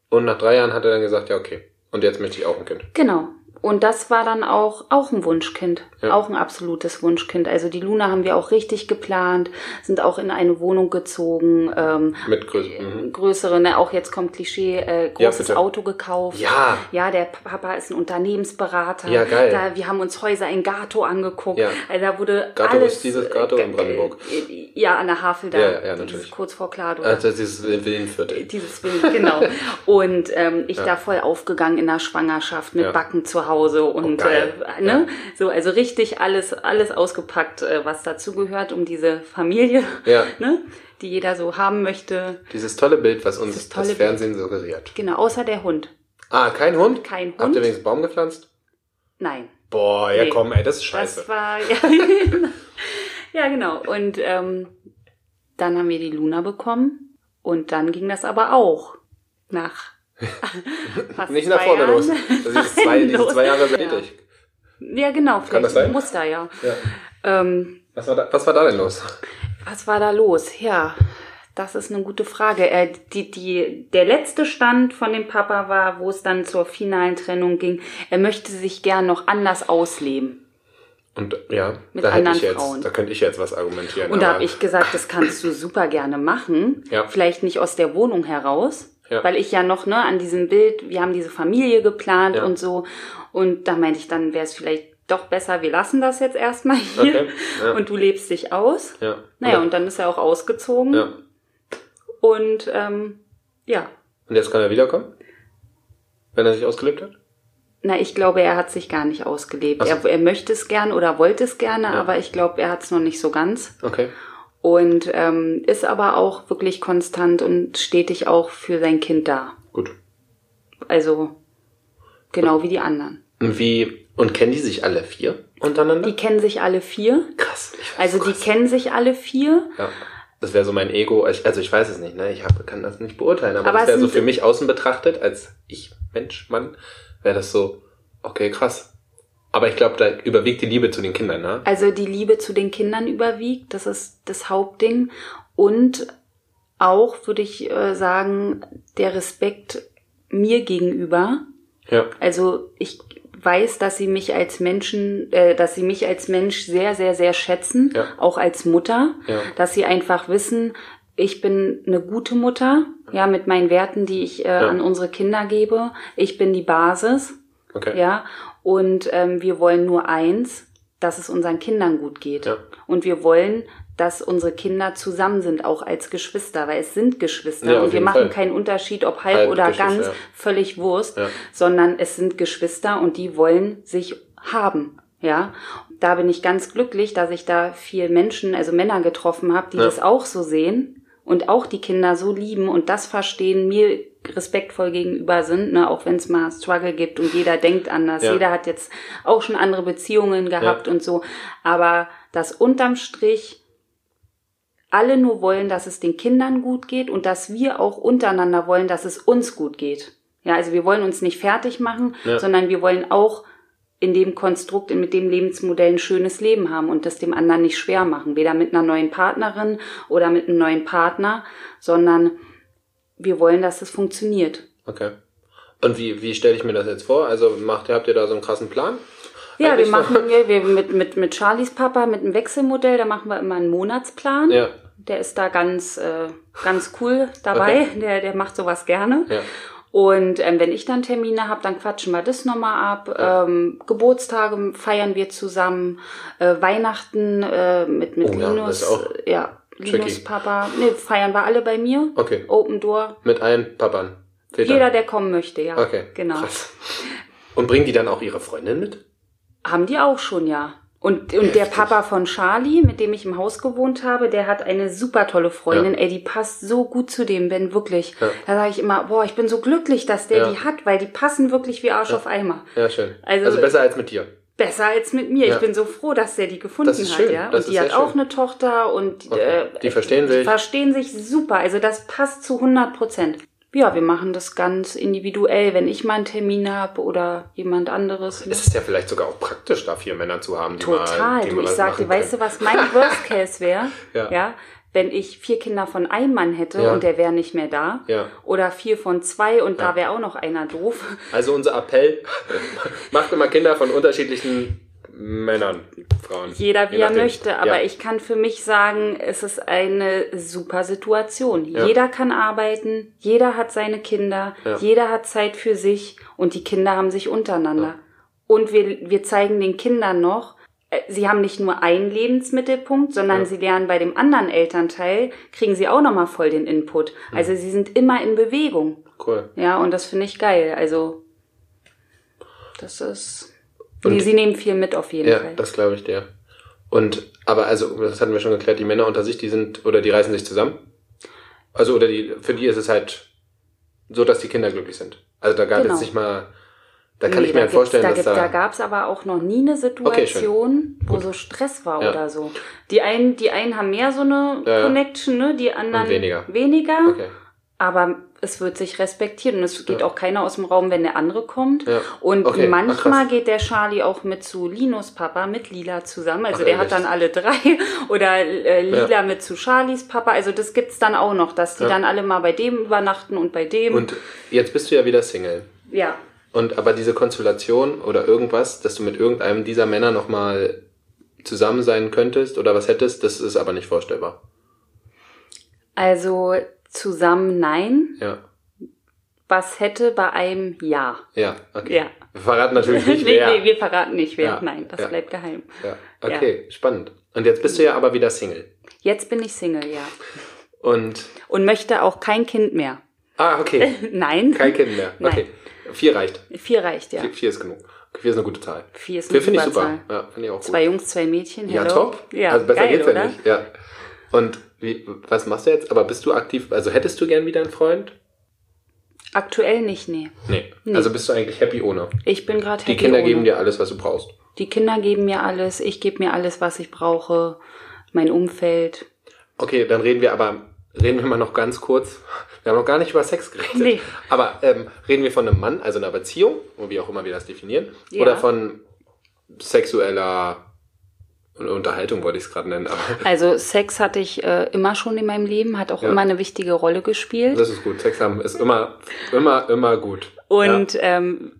Und nach drei Jahren hat er dann gesagt, ja, okay. Und jetzt möchte ich auch ein Kind. Genau. Und das war dann auch, auch ein Wunschkind. Ja. Auch ein absolutes Wunschkind. Also die Luna haben wir auch richtig geplant, sind auch in eine Wohnung gezogen, ähm, Mit Größe. Mhm. größere, ne, auch jetzt kommt Klischee, äh, Ja, großes bitte. Auto gekauft. Ja. Ja, der Papa ist ein Unternehmensberater. Ja, geil. Da, wir haben uns Häuser in Gato angeguckt. Ja. Also da wurde Gato alles. ist dieses Gato äh, in Brandenburg. äh, Ja, an der Havel da. Ja, ja, ja, natürlich. Kurz vor Klado. Also dieses Villenviertel. Dieses Bild, genau. Und ähm, ich Ja. da voll aufgegangen in der Schwangerschaft mit Ja. Backen zu Hause und Oh, äh, ne, so also richtig alles alles ausgepackt, äh, was dazugehört, um diese Familie, Ja. ne, die jeder so haben möchte. Dieses tolle Bild, was uns das, Fernsehen suggeriert. Genau, außer der Hund. Ah, kein Hund? Kein Habt Hund. ihr wenigstens einen Baum gepflanzt? Nein. Boah, ja Nee. komm, ey, das ist scheiße. Das war ja, ja genau. Und ähm, dann haben wir die Luna bekommen und dann ging das aber auch nach fast Nicht nach vorne Jahren. los. Das ist zwei, diese Los. zwei Jahre sind Ja. Ja, genau, vielleicht das sein? ein Muster, ja. Ja. Ähm, Was war, da, was war da denn los? was war da los? Ja, das ist eine gute Frage. Äh, die, die, der letzte Stand von dem Papa war, wo es dann zur finalen Trennung ging, er möchte sich gern noch anders ausleben. Und ja, Mit da anderen ich jetzt, Frauen. da könnte ich jetzt was argumentieren. Und da habe ich gesagt, das kannst du super gerne machen. Ja. Vielleicht nicht aus der Wohnung heraus. Ja. Weil ich ja noch, ne, an diesem Bild, wir haben diese Familie geplant Ja. und so. Und da meinte ich, dann wäre es vielleicht doch besser, wir lassen das jetzt erstmal hier. Okay, ja. Und du lebst dich aus. Ja. Naja, und, dann ist er auch ausgezogen. ja. Und ähm, ja. und jetzt kann er wiederkommen? Wenn er sich ausgelebt hat? Na, ich glaube, er hat sich gar nicht ausgelebt. So. Er, er möchte es gerne oder wollte es gerne, aber ich glaube, er hat es noch nicht so ganz. Okay. Und ähm, ist aber auch wirklich konstant und stetig auch für sein Kind da. Gut. Also genau wie die anderen. Und wie, und kennen die sich alle vier untereinander? Die kennen sich alle vier. krass. Also die krass. kennen sich alle vier. Ja. Das wäre so mein Ego. Also ich weiß es nicht, ne? Ich hab, kann das nicht beurteilen, aber, Aber das wäre so für mich außen betrachtet, als ich, Mensch, Mann, wäre das so, okay, krass. Aber ich glaube, da überwiegt die Liebe zu den Kindern, ne? Also die Liebe zu den Kindern überwiegt, das ist das Hauptding. Und auch, würde ich äh, sagen, der Respekt mir gegenüber. Ja. Also ich weiß, dass sie mich als Menschen, äh, dass sie mich als Mensch sehr, sehr, sehr schätzen, Ja. auch als Mutter, Ja. dass sie einfach wissen, ich bin eine gute Mutter, ja, mit meinen Werten, die ich äh, Ja. an unsere Kinder gebe. Ich bin die Basis, Okay. ja, und ähm, wir wollen nur eins, dass es unseren Kindern gut geht. Ja. Und wir wollen, dass unsere Kinder zusammen sind, auch als Geschwister, weil es sind Geschwister Ja, und wir machen Fall. keinen Unterschied, ob halb, Halb oder ganz, ja. völlig Wurst, Ja. sondern es sind Geschwister und die wollen sich haben. Ja, da bin ich ganz glücklich, dass ich da viel Menschen, also Männer getroffen habe, die das auch so sehen und auch die Kinder so lieben und das verstehen, mir respektvoll gegenüber sind, ne, auch wenn es mal Struggle gibt und jeder denkt anders. Ja. Jeder hat jetzt auch schon andere Beziehungen gehabt und so. Aber dass unterm Strich alle nur wollen, dass es den Kindern gut geht und dass wir auch untereinander wollen, dass es uns gut geht. Ja, also wir wollen uns nicht fertig machen, Ja. sondern wir wollen auch in dem Konstrukt, mit dem Lebensmodell ein schönes Leben haben und das dem anderen nicht schwer machen. Weder mit einer neuen Partnerin oder mit einem neuen Partner, sondern wir wollen, dass es funktioniert. Okay. Und wie, wie stelle ich mir das jetzt vor? Also macht, habt ihr da so einen krassen Plan? Ja, Eigentlich wir machen wir, wir mit, mit, mit Charlies Papa, mit einem Wechselmodell, da machen wir immer einen Monatsplan. Ja. der ist da ganz, äh, ganz cool dabei. Okay. Der, der macht sowas gerne. Ja. Und ähm, wenn ich dann Termine habe, dann quatschen wir das nochmal ab. Ähm, Geburtstage feiern wir zusammen. Äh, Weihnachten äh, mit, mit Oh ja, Linus. das ist auch ja, Linus. Papa. Ne, feiern wir alle bei mir. Okay. Open Door. Mit allen Papan. Vätern. Jeder, der kommen möchte, ja. Okay. Genau. Krass. Und bringen die dann auch ihre Freundin mit? Haben die auch schon, ja. Und, und der. Papa von Charlie, mit dem ich im Haus gewohnt habe, der hat eine super tolle Freundin. Ja. Ey, die passt so gut zu dem, Ben, wirklich. Ja. Da sage ich immer, boah, ich bin so glücklich, dass der Ja. die hat, weil die passen wirklich wie Arsch auf Eimer. Ja, schön. Also- Also, besser als mit dir. Besser als mit mir. Ja. Ich bin so froh, dass der die gefunden Das hat, schön. ja. Das und die ist hat auch schön. eine Tochter und Okay. äh, Die verstehen die sich. verstehen sich super. Also das passt zu 100 Prozent. Ja, wir machen das ganz individuell, wenn ich mal einen Termin habe oder jemand anderes. Es ist ja vielleicht sogar auch praktisch, da vier Männer zu haben, die Total. mal, die du, mal ich sagte, weißt du, was mein Worst Case wäre? Ja. ja. Wenn ich vier Kinder von einem Mann hätte Ja. und der wäre nicht mehr da. Ja. Oder vier von zwei und Ja. da wäre auch noch einer doof. Also unser Appell, macht immer Kinder von unterschiedlichen Männern, Frauen. Jeder wie er möchte. Aber ich kann für mich sagen, es ist eine super Situation. Jeder kann arbeiten, jeder hat seine Kinder, jeder hat Zeit für sich und die Kinder haben sich untereinander. Und wir, wir zeigen den Kindern noch, sie haben nicht nur einen Lebensmittelpunkt, sondern Ja. sie lernen bei dem anderen Elternteil, kriegen sie auch nochmal voll den Input. Mhm. Also sie sind immer in Bewegung. Cool. Ja, und das finde ich geil. Also, das ist. Und- Nee, sie nehmen viel mit auf jeden Ja, Fall. das glaube ich dir. Und, aber also, das hatten wir schon geklärt, die Männer unter sich, die sind, oder die reißen sich zusammen. Also, oder die, für die ist es halt so, dass die Kinder glücklich sind. Also da gab Genau. jetzt nicht mal, da kann Nee, ich mir da halt vorstellen, da dass gibt, da, da gab's aber auch noch nie eine Situation, wo Gut. so Stress war Ja. oder so. Die einen, die einen haben mehr so eine Ja, ja. Connection, ne? Die anderen Und weniger. weniger. okay. Aber es wird sich respektiert und es geht Ja. auch keiner aus dem Raum, wenn der andere kommt. Ja. Und Okay, manchmal krass. geht der Charlie auch mit zu Linus Papa, mit Lila zusammen. Also Ach, der hat ehrlich? dann alle drei. Oder äh, Lila mit zu Charlies Papa. Also das gibt's dann auch noch, dass die Ja. dann alle mal bei dem übernachten und bei dem. Und jetzt bist du ja wieder Single. ja. Und aber diese Konstellation oder irgendwas, dass du mit irgendeinem dieser Männer nochmal zusammen sein könntest oder was hättest, das ist aber nicht vorstellbar. Also zusammen nein. Ja. Was hätte bei einem Ja. Ja, okay. Ja. Wir verraten natürlich nicht, nee, wer. nee, wir verraten nicht wer. Ja, Nein, das ja. bleibt geheim. ja. Okay, spannend. Und jetzt bist du ja aber wieder Single. Jetzt bin ich Single, ja. Und. Und möchte auch kein Kind mehr. Ah, okay. Nein. Kein Kind mehr. Nein. Vier reicht. Vier reicht, ja. Vier, vier ist genug. Vier ist eine gute Zahl. Vier ist Vier eine finde ich super. Zahl. Ja, finde ich auch Zwei gut. Jungs, zwei Mädchen. Ja, hello. top. Ja, also besser geil, geht's ja oder? nicht. Ja. Und wie, was machst du jetzt? Aber bist du aktiv? Also hättest du gern wieder einen Freund? Aktuell nicht, nee. Nee. Nee. Also bist du eigentlich happy ohne? Ich bin gerade Die Kinder geben dir alles, was du brauchst. Die Kinder geben mir alles, ich gebe mir alles, was ich brauche, mein Umfeld. Okay, dann reden wir aber, reden wir mal noch ganz kurz. Wir haben noch gar nicht über Sex geredet. Nee. Aber ähm, reden wir von einem Mann, also einer Beziehung, wie auch immer wir das definieren, Ja. oder von sexueller Unterhaltung, wollte ich es gerade nennen. Also Sex hatte ich äh, immer schon in meinem Leben, hat auch Ja. immer eine wichtige Rolle gespielt. das ist gut. Sex haben ist immer, immer, immer gut. Und ähm,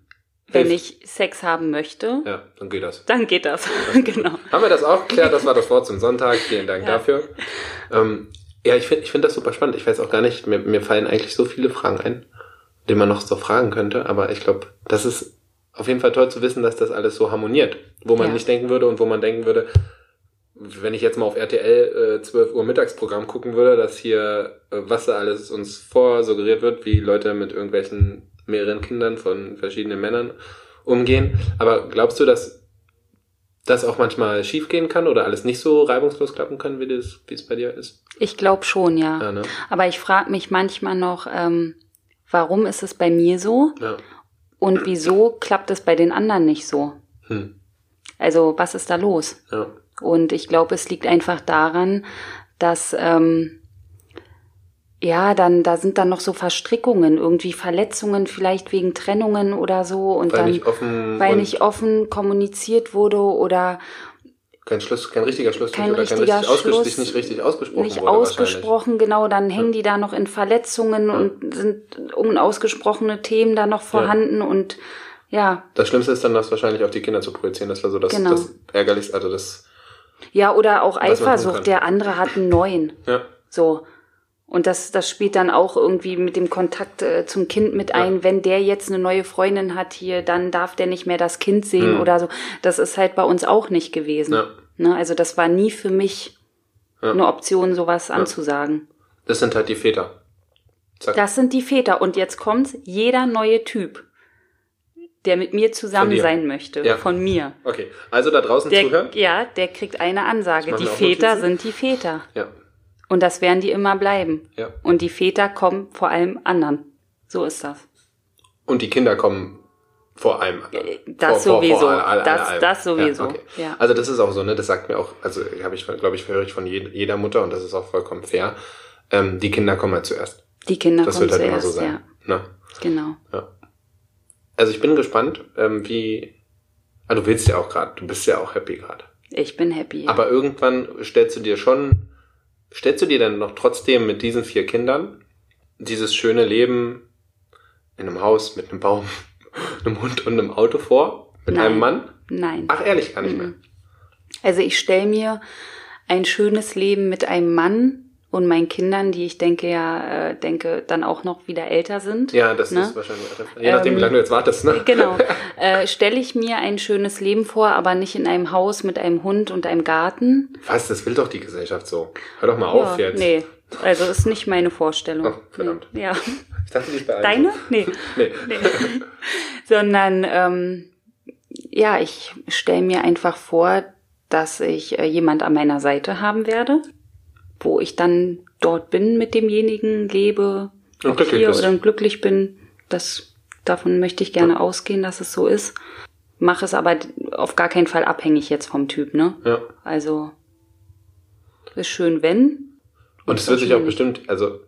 wenn ich Sex haben möchte, ja, ja, dann geht das. dann geht das. genau. Haben wir das auch geklärt? Das war das Wort zum Sonntag. Vielen Dank Ja. dafür. Ähm, ja, ich finde ich find das super spannend. Ich weiß auch gar nicht, mir, mir fallen eigentlich so viele Fragen ein, die man noch so fragen könnte. Aber ich glaube, das ist auf jeden Fall toll zu wissen, dass das alles so harmoniert. Wo man Ja. nicht denken würde und wo man denken würde, wenn ich jetzt mal auf RTL äh, 12 Uhr Mittagsprogramm gucken würde, dass hier, äh, was da alles uns vorsuggeriert wird, wie Leute mit irgendwelchen mehreren Kindern von verschiedenen Männern umgehen. Aber glaubst du, dass das auch manchmal schiefgehen kann oder alles nicht so reibungslos klappen kann, wie, das, wie es bei dir ist? Ich glaube schon, ja. Ja, ne? Aber ich frage mich manchmal noch, ähm, warum ist es bei mir so Ja. und wieso klappt es bei den anderen nicht so? Hm. Also was ist da los? Ja. Und ich glaube, es liegt einfach daran, dass ähm, ja, dann da sind dann noch so Verstrickungen, irgendwie Verletzungen vielleicht wegen Trennungen oder so und Weil dann nicht offen weil nicht offen kommuniziert wurde oder kein Schluss, kein richtiger Schluss Kein oder kein richtiger richtig ausges Schluss, nicht richtig ausgesprochen nicht wurde ausgesprochen, genau, dann hängen die da noch in Verletzungen Ja. und sind unausgesprochene Themen da noch vorhanden und ja, Das Schlimmste ist dann, das wahrscheinlich auf die Kinder zu projizieren. Das war so das, Genau. das ärgerlichste, also das, ja, oder auch. Eifersucht, der andere hat einen neuen. ja, So. Und das, das spielt dann auch irgendwie mit dem Kontakt äh, zum Kind mit ein. Wenn der jetzt eine neue Freundin hat hier, dann darf der nicht mehr das Kind sehen Mhm. oder so. Das ist halt bei uns auch nicht gewesen. Ja. Ne? Also das war nie für mich Ja. eine Option, sowas anzusagen. Das sind halt die Väter. Zack. Das sind die Väter. Und jetzt kommt's, jeder neue Typ, der mit mir zusammen sein möchte, Ja. von mir. Okay, also da draußen Der, zuhören. ja, der kriegt eine Ansage. Die Väter sind die Väter. Ja, Und das werden die immer bleiben. ja. Und die Väter kommen vor allem anderen. So ist das. Und die Kinder kommen vor allem. anderen. Äh, das vor, sowieso. Vor, alle, alle, Das- allem. das sowieso. Ja, okay. Ja. Also das ist auch so, ne? Das sagt mir auch, also habe ich, glaube ich, höre ich von jed- jeder Mutter und das ist auch vollkommen fair. Ähm, die Kinder kommen halt zuerst. Die Kinder Das kommen wird halt immer zuerst, so sein. ja. Ne? Genau. Also ich bin gespannt, ähm, wie. Ah, du willst ja auch gerade, du bist ja auch happy gerade. Ich bin happy. Ja. Aber irgendwann stellst du dir schon, stellst du dir dann noch trotzdem mit diesen vier Kindern dieses schöne Leben in einem Haus mit einem Baum, einem Hund und einem Auto vor? Mit Nein. einem Mann? Nein. Ach, ehrlich, gar nicht mehr. Also ich stelle mir ein schönes Leben mit einem Mann und meinen Kindern, die ich denke ja, äh, denke dann auch noch wieder älter sind. Ja, das Ne? ist wahrscheinlich. Je nachdem, wie Ähm, lange du jetzt wartest, ne? Genau. Äh, stelle ich mir ein schönes Leben vor, aber nicht in einem Haus mit einem Hund und einem Garten. Was? Das will doch die Gesellschaft so. Hör doch mal auf ja, jetzt. Nee, also ist nicht meine Vorstellung. Oh, verdammt. Nee. Ja. Ich dachte, ist bei allen Deine? Nee. Nee. nee. Sondern ähm, ja, ich stelle mir einfach vor, dass ich äh, jemand an meiner Seite haben werde, wo ich dann dort bin mit demjenigen, lebe, Und ob glücklich hier bist. oder glücklich bin. Das davon möchte ich gerne ausgehen, dass es so ist. Mache es aber auf gar keinen Fall abhängig jetzt vom Typ, ne? Ja. Also ist schön, wenn. Und es wird sich auch bestimmt, also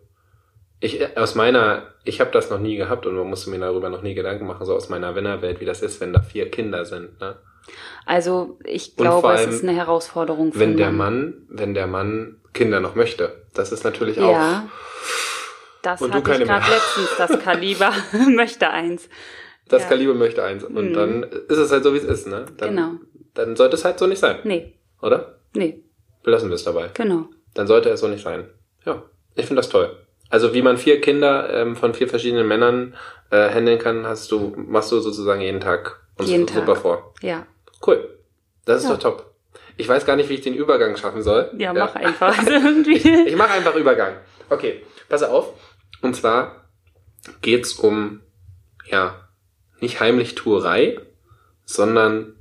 ich aus meiner, ich habe das noch nie gehabt und man musste mir darüber noch nie Gedanken machen, so aus meiner Wennerwelt, wie das ist, wenn da vier Kinder sind. Ne? Also ich glaube, es ist eine Herausforderung für Wenn der Mann. Wenn der Mann Kinder noch möchte, das ist natürlich auch. Ja. Das Und hatte ich gerade letztens, das Kaliber möchte eins. Das Ja. Kaliber möchte eins. Und Mhm. dann ist es halt so, wie es ist, ne? Dann, Genau. Dann sollte es halt so nicht sein, Nee, oder? nee, Belassen wir es dabei. genau. Dann sollte es so nicht sein. Ja, ich finde das toll. Also wie man vier Kinder ähm, von vier verschiedenen Männern äh, handeln kann, hast du, machst du sozusagen jeden Tag uns Jeden super Tag. vor. Ja. Cool. Das ist Ja. doch top. Ich weiß gar nicht, wie ich den Übergang schaffen soll. Ja, mach einfach irgendwie. Ich mache einfach Übergang. Okay, pass auf. Und zwar geht's um, ja, nicht heimlich Tuerei, sondern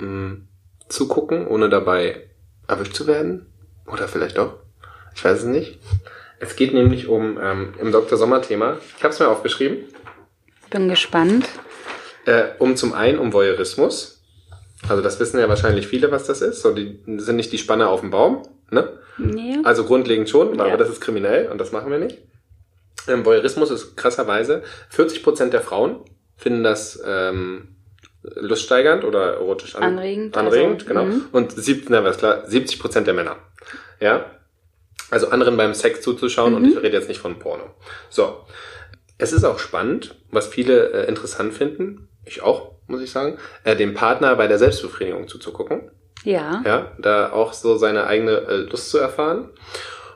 mh, zugucken, ohne dabei erwischt zu werden. Oder vielleicht doch. Ich weiß es nicht. Es geht nämlich um, ähm, im Dr. Sommer-Thema, ich habe es mir aufgeschrieben, Bin gespannt. äh, um zum einen um Voyeurismus. Also das wissen ja wahrscheinlich viele, was das ist. So, die sind nicht die Spanner auf dem Baum, ne? Nee. Also grundlegend schon, aber Ja. das ist kriminell und das machen wir nicht. Ähm, Voyeurismus ist krasserweise, 40% der Frauen finden das ähm, luststeigernd oder erotisch an Anregend, Anregend, also, genau. mhm. Und sieb, na, was klar, 70% der Männer. Ja. Also anderen beim Sex zuzuschauen und Mhm. ich rede jetzt nicht von Porno. So. Es ist auch spannend, was viele äh, interessant finden, ich auch, muss ich sagen, äh, dem Partner bei der Selbstbefriedigung zuzugucken Ja. ja, da auch so seine eigene äh, Lust zu erfahren.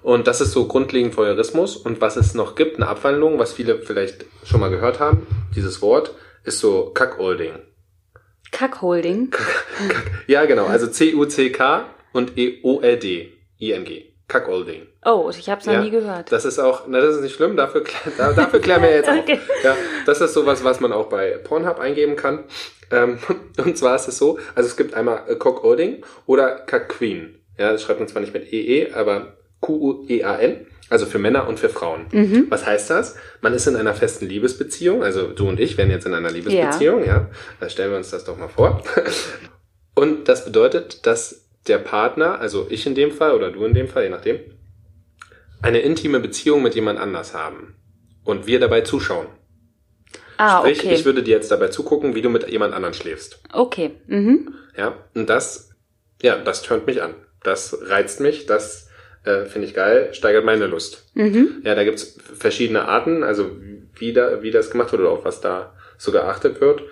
Und das ist so grundlegend Voyeurismus. Und was es noch gibt, eine Abwandlung, was viele vielleicht schon mal gehört haben, dieses Wort, ist so Cuckolding. Kackholding. Ja, genau, also C-U-C-K und E E-O-L-D-I-N-G. Cuckolding. Oh, ich habe es noch Ja, nie gehört. Das ist auch, na, das ist nicht schlimm, dafür, dafür klären wir jetzt. Okay. Ja, das ist sowas, was man auch bei Pornhub eingeben kann. Ähm, und zwar ist es so, also es gibt einmal äh, Cockolding oder Cucqueen. Ja, das schreibt man zwar nicht mit EE, aber Q-U-E-A-N, also für Männer und für Frauen. Mhm. Was heißt das? Man ist in einer festen Liebesbeziehung, also du und ich wären jetzt in einer Liebesbeziehung, ja. Da stellen wir uns das doch mal vor. Und das bedeutet, dass der Partner, also ich in dem Fall oder du in dem Fall, je nachdem, eine intime Beziehung mit jemand anders haben. Und wir dabei zuschauen. Ah, Sprich, okay. ich würde dir jetzt dabei zugucken, wie du mit jemand anderen schläfst. okay. Mhm. Ja, und das, ja, das tönt mich an. Das reizt mich, das äh, finde ich geil, steigert meine Lust. Mhm. Ja, da gibt's verschiedene Arten, also wie, da, wie das gemacht wird oder auf was da so geachtet wird.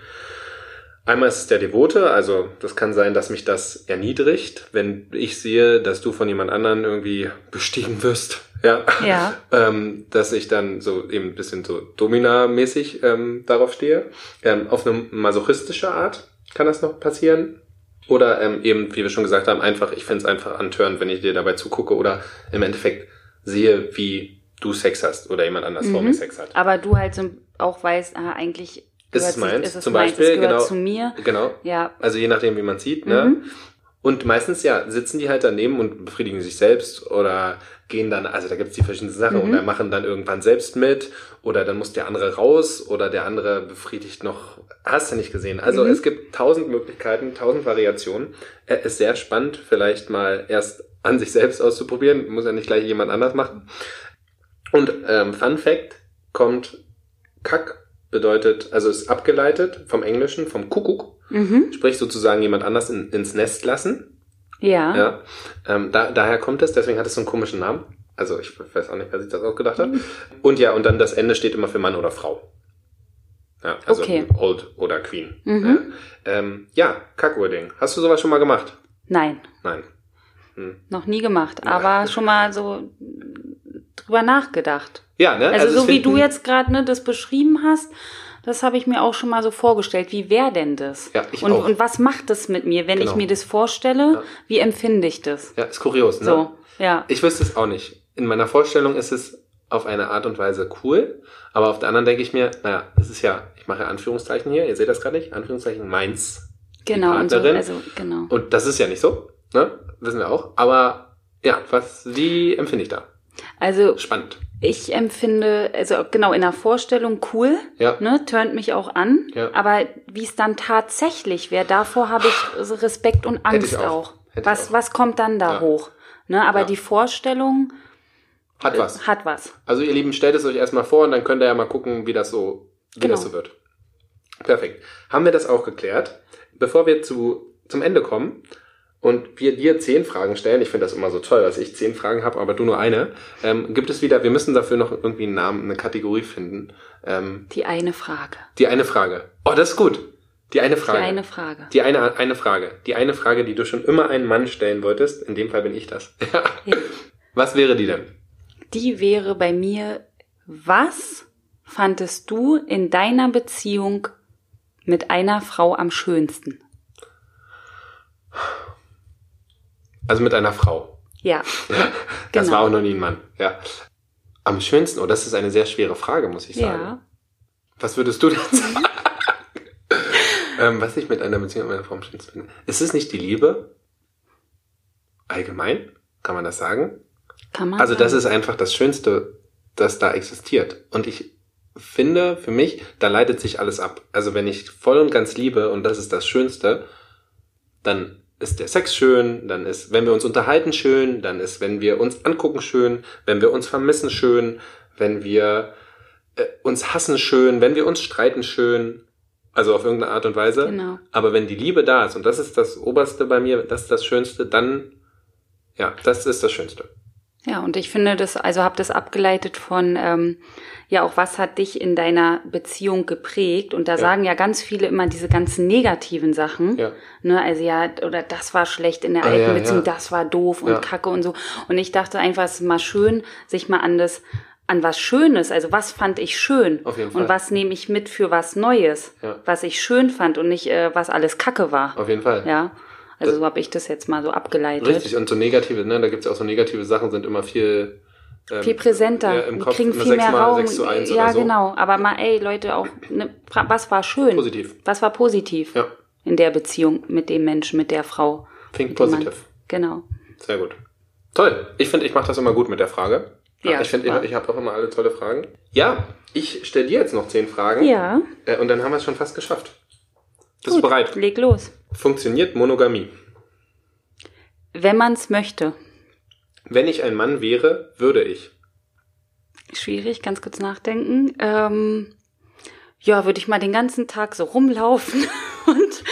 Einmal ist es der Devote, also das kann sein, dass mich das erniedrigt, wenn ich sehe, dass du von jemand anderen irgendwie bestiegen wirst. Ja. Ja. ähm, dass ich dann so eben ein bisschen so Domina-mäßig ähm, darauf stehe. Ähm, auf eine masochistische Art kann das noch passieren. Oder ähm, eben, wie wir schon gesagt haben, einfach, ich finde es einfach antörend, wenn ich dir dabei zugucke oder im Endeffekt sehe, wie du Sex hast oder jemand anders vor mir Sex hat. Aber du halt so auch weißt, ah, eigentlich Ist es meins, ist es zum meins, Beispiel, es genau. zu mir. Genau. Ja, Also je nachdem, wie man sieht, ne? Und meistens, ja, sitzen die halt daneben und befriedigen sich selbst oder gehen dann, also da gibt's die verschiedenen Sachen oder machen dann irgendwann selbst mit oder dann muss der andere raus oder der andere befriedigt noch, hast du nicht gesehen. Also es gibt tausend Möglichkeiten, tausend Variationen. Er ist sehr spannend, vielleicht mal erst an sich selbst auszuprobieren, muss ja nicht gleich jemand anders machen. Und ähm, Fun Fact kommt Kack bedeutet, also ist abgeleitet vom Englischen, vom Kuckuck, mhm. sprich sozusagen jemand anders in, ins Nest lassen. ja. Ja, ähm, da, daher kommt es, deswegen hat es so einen komischen Namen. Also ich weiß auch nicht, wer sich das ausgedacht hat. Und ja, und dann das Ende steht immer für Mann oder Frau. Ja, also Okay. Old oder Queen. Mhm. Ja, ähm, ja Kackwording. Hast du sowas schon mal gemacht? Nein, Nein. noch nie gemacht, aber schon mal so drüber nachgedacht. Ja, ne? Also, es so wie du jetzt gerade ne, das beschrieben hast, das habe ich mir auch schon mal so vorgestellt. Wie wäre denn das? Ja, ich und, auch. und was macht das mit mir, wenn Genau. ich mir das vorstelle? Ja. Wie empfinde ich das? Ja, ist kurios, ne? So, ja. Ich wüsste es auch nicht. In meiner Vorstellung ist es auf eine Art und Weise cool, aber auf der anderen denke ich mir, naja, es ist ja, ich mache Anführungszeichen hier, ihr seht das gerade nicht, Anführungszeichen meins. Genau, und so, also genau. Und das ist ja nicht so, ne? Wissen wir auch. Aber ja, was, wie empfinde ich da? Also Spannend. ich empfinde, also genau in der Vorstellung cool, Ja. ne, turnt mich auch an, Ja. aber wie es dann tatsächlich wäre, davor habe ich Respekt und Angst auch. auch. Was, auch. was kommt dann da Ja. hoch? Ne, aber Ja. die Vorstellung Hat was. hat was. Also ihr Lieben, stellt es euch erstmal vor und dann könnt ihr ja mal gucken, wie das so, wie Genau. das so wird. Perfekt. Haben wir das auch geklärt? Bevor wir zu, zum Ende kommen und wir dir zehn Fragen stellen, ich finde das immer so toll, dass ich zehn Fragen habe, aber du nur eine, ähm, gibt es wieder, wir müssen dafür noch irgendwie einen Namen, eine Kategorie finden. Ähm, Die eine Frage. die eine Frage. Oh, das ist gut. Die eine Frage. Die eine Frage. Die eine, eine Frage. Die eine Frage, die du schon immer einem Mann stellen wolltest. In dem Fall bin ich das. Ja. Ja. Was wäre die denn? Die wäre bei mir, was fandest du in deiner Beziehung mit einer Frau am schönsten? Also mit einer Frau. Ja, Ja. Das Genau. war auch noch nie ein Mann. Ja. Am schönsten, oh, das ist eine sehr schwere Frage, muss ich sagen. ja. Was würdest du denn sagen? ähm, was ich mit einer Beziehung mit einer Frau am schönsten finde? Ist es nicht die Liebe? Allgemein? Kann man das sagen? Kann man Also das sagen. ist einfach das Schönste, das da existiert. Und ich finde, für mich, da leitet sich alles ab. Also wenn ich voll und ganz liebe und das ist das Schönste, dann ist der Sex schön, dann ist, wenn wir uns unterhalten schön, dann ist, wenn wir uns angucken schön, wenn wir uns vermissen schön, wenn wir äh, uns hassen schön, wenn wir uns streiten schön, also auf irgendeine Art und Weise. Genau. Aber wenn die Liebe da ist und das ist das Oberste bei mir, das ist das Schönste, dann, ja, das ist das Schönste. Ja, und ich finde das, also habe das abgeleitet von, ähm, ja, auch was hat dich in deiner Beziehung geprägt? Und da sagen ja ganz viele immer diese ganzen negativen Sachen. Ja. Ne, also ja, oder das war schlecht in der Ah, alten ja, Beziehung, ja. das war doof und Ja. kacke und so. Und ich dachte einfach, es ist mal schön, sich mal an das, an was Schönes, also was fand ich schön Auf jeden Fall. und was nehme ich mit für was Neues, Ja. was ich schön fand und nicht, äh, was alles kacke war. Auf jeden Fall. Ja, also so habe ich das jetzt mal so abgeleitet. Richtig, und so negative, ne, da gibt's ja auch so negative Sachen, sind immer viel, ähm, viel präsenter. Ja, im die Kopf kriegen immer viel mehr sechsmal Raum. 6 zu 1 ja, so. genau. Aber mal, ey, Leute, auch, ne, was war schön? Positiv. Was war positiv Ja. in der Beziehung mit dem Menschen, mit der Frau? Think positive. Genau. Sehr gut. Toll. Ich finde, ich mache das immer gut mit der Frage. Ja, ich finde, ich, ich habe auch immer alle tolle Fragen. Ja, ich stelle dir jetzt noch zehn Fragen. Ja. Äh, und dann haben wir es schon fast geschafft. Bist Gut, du bereit? Leg los. Funktioniert Monogamie? Wenn man's möchte. Wenn ich ein Mann wäre, würde ich. Schwierig, ganz kurz nachdenken. Ähm, ja, würde ich mal den ganzen Tag so rumlaufen und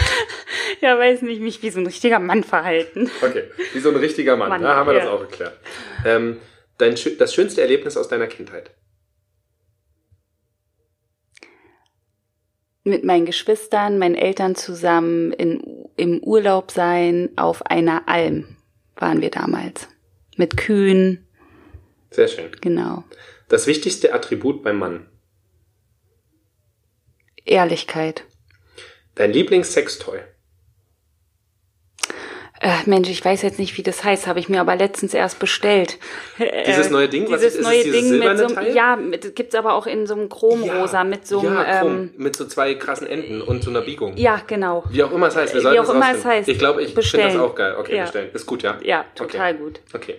ja, weiß nicht, mich wie so ein richtiger Mann verhalten. Okay, wie so ein richtiger Mann. Mann, da haben wir das ja. auch geklärt. Ähm, dein, das schönste Erlebnis aus deiner Kindheit? Mit meinen Geschwistern, meinen Eltern zusammen in, im Urlaub sein auf einer Alm waren wir damals. Mit Kühen, Sehr schön. genau. Das wichtigste Attribut beim Mann. Ehrlichkeit. Dein Lieblingssextoy. Äh, Mensch, ich weiß jetzt nicht, wie das heißt, habe ich mir aber letztens erst bestellt. Dieses neue Ding, was dieses ist, ist neue es dieses Ding mit so einem, ja, mit, gibt's aber auch in so einem Chromrosa mit so einem, ja, ähm, mit so zwei krassen Enden und so einer Biegung. ja, genau. Wie auch immer es heißt, wir Wie sollten auch es immer es heißt. Ich glaube, ich finde das auch geil. Okay, Ja. bestellen. Ist gut, ja? Ja, total okay. gut. Okay.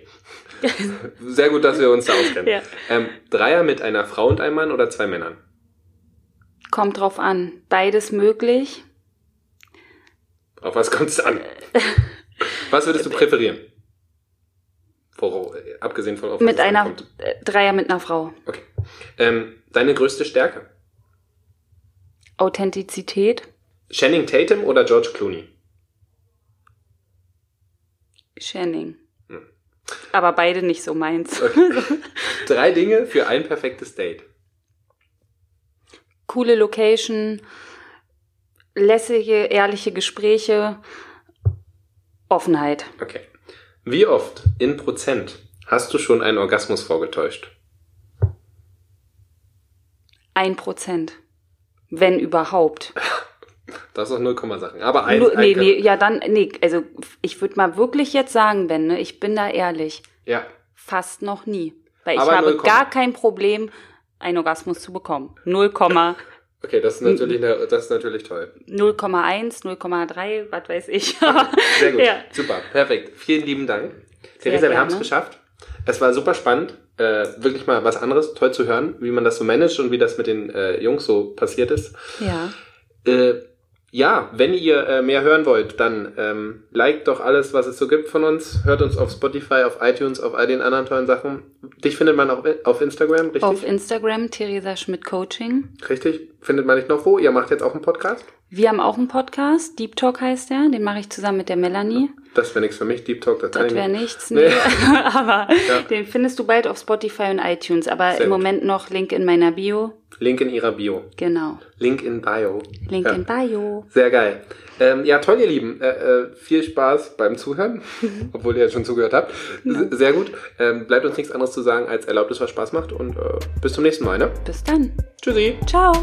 Sehr gut, dass wir uns da auskennen. Ja. Ähm, Dreier mit einer Frau und einem Mann oder zwei Männern? Kommt drauf an. Beides möglich. Auf was kommt es an? Was würdest du präferieren? Woro, äh, abgesehen von auf Mit einer ankommt. äh, Dreier mit einer Frau. Okay. Ähm, deine größte Stärke? Authentizität. Channing Tatum oder George Clooney? Channing. Hm. Aber beide nicht so meins. Drei Dinge für ein perfektes Date. Coole Location, lässige, ehrliche Gespräche, Offenheit. Okay. Wie oft in Prozent hast du schon einen Orgasmus vorgetäuscht? Ein Prozent. Wenn überhaupt. Das ist auch 0, Sachen. Aber ein, Nur, ein nee, nee, ja, dann, nee, also ich würde mal wirklich jetzt sagen, Ben, ne, ich bin da ehrlich, Ja. fast noch nie. Weil ich Aber habe 0, gar kein Problem, einen Orgasmus zu bekommen. 0, Okay, das ist natürlich, eine, das ist natürlich toll. 0,1, 0,3, was weiß ich. Sehr gut. Ja. Super. Perfekt. Vielen lieben Dank. Sehr Theresa, wir gerne. haben es geschafft. Es war super spannend. Äh, wirklich mal was anderes. Toll zu hören, wie man das so managt und wie das mit den äh, Jungs so passiert ist. ja. Äh, ja, wenn ihr äh, mehr hören wollt, dann ähm, liked doch alles, was es so gibt von uns. Hört uns auf Spotify, auf iTunes, auf all den anderen tollen Sachen. Dich findet man auch auf Instagram, richtig? Auf Instagram, Theresa Schmidt Coaching. richtig? Findet man nicht noch wo? Ihr macht jetzt auch einen Podcast? Wir haben auch einen Podcast, Deep Talk heißt der, den mache ich zusammen mit der Melanie. Das wäre nichts für mich, Deep Talk, das Das wäre nicht. nichts, nee. aber Ja. den findest du bald auf Spotify und iTunes, aber Sehr im. Moment noch Link in meiner Bio. Link in ihrer Bio. Genau. Link in Bio. Link Ja. in Bio. Sehr geil. Ähm, ja, toll, ihr Lieben. Äh, äh, viel Spaß beim Zuhören, obwohl ihr ja schon zugehört habt. S- Sehr gut. Ähm, bleibt uns nichts anderes zu sagen, als erlaubt es, was Spaß macht. Und äh, bis zum nächsten Mal. Ne? Bis dann. Tschüssi. Ciao.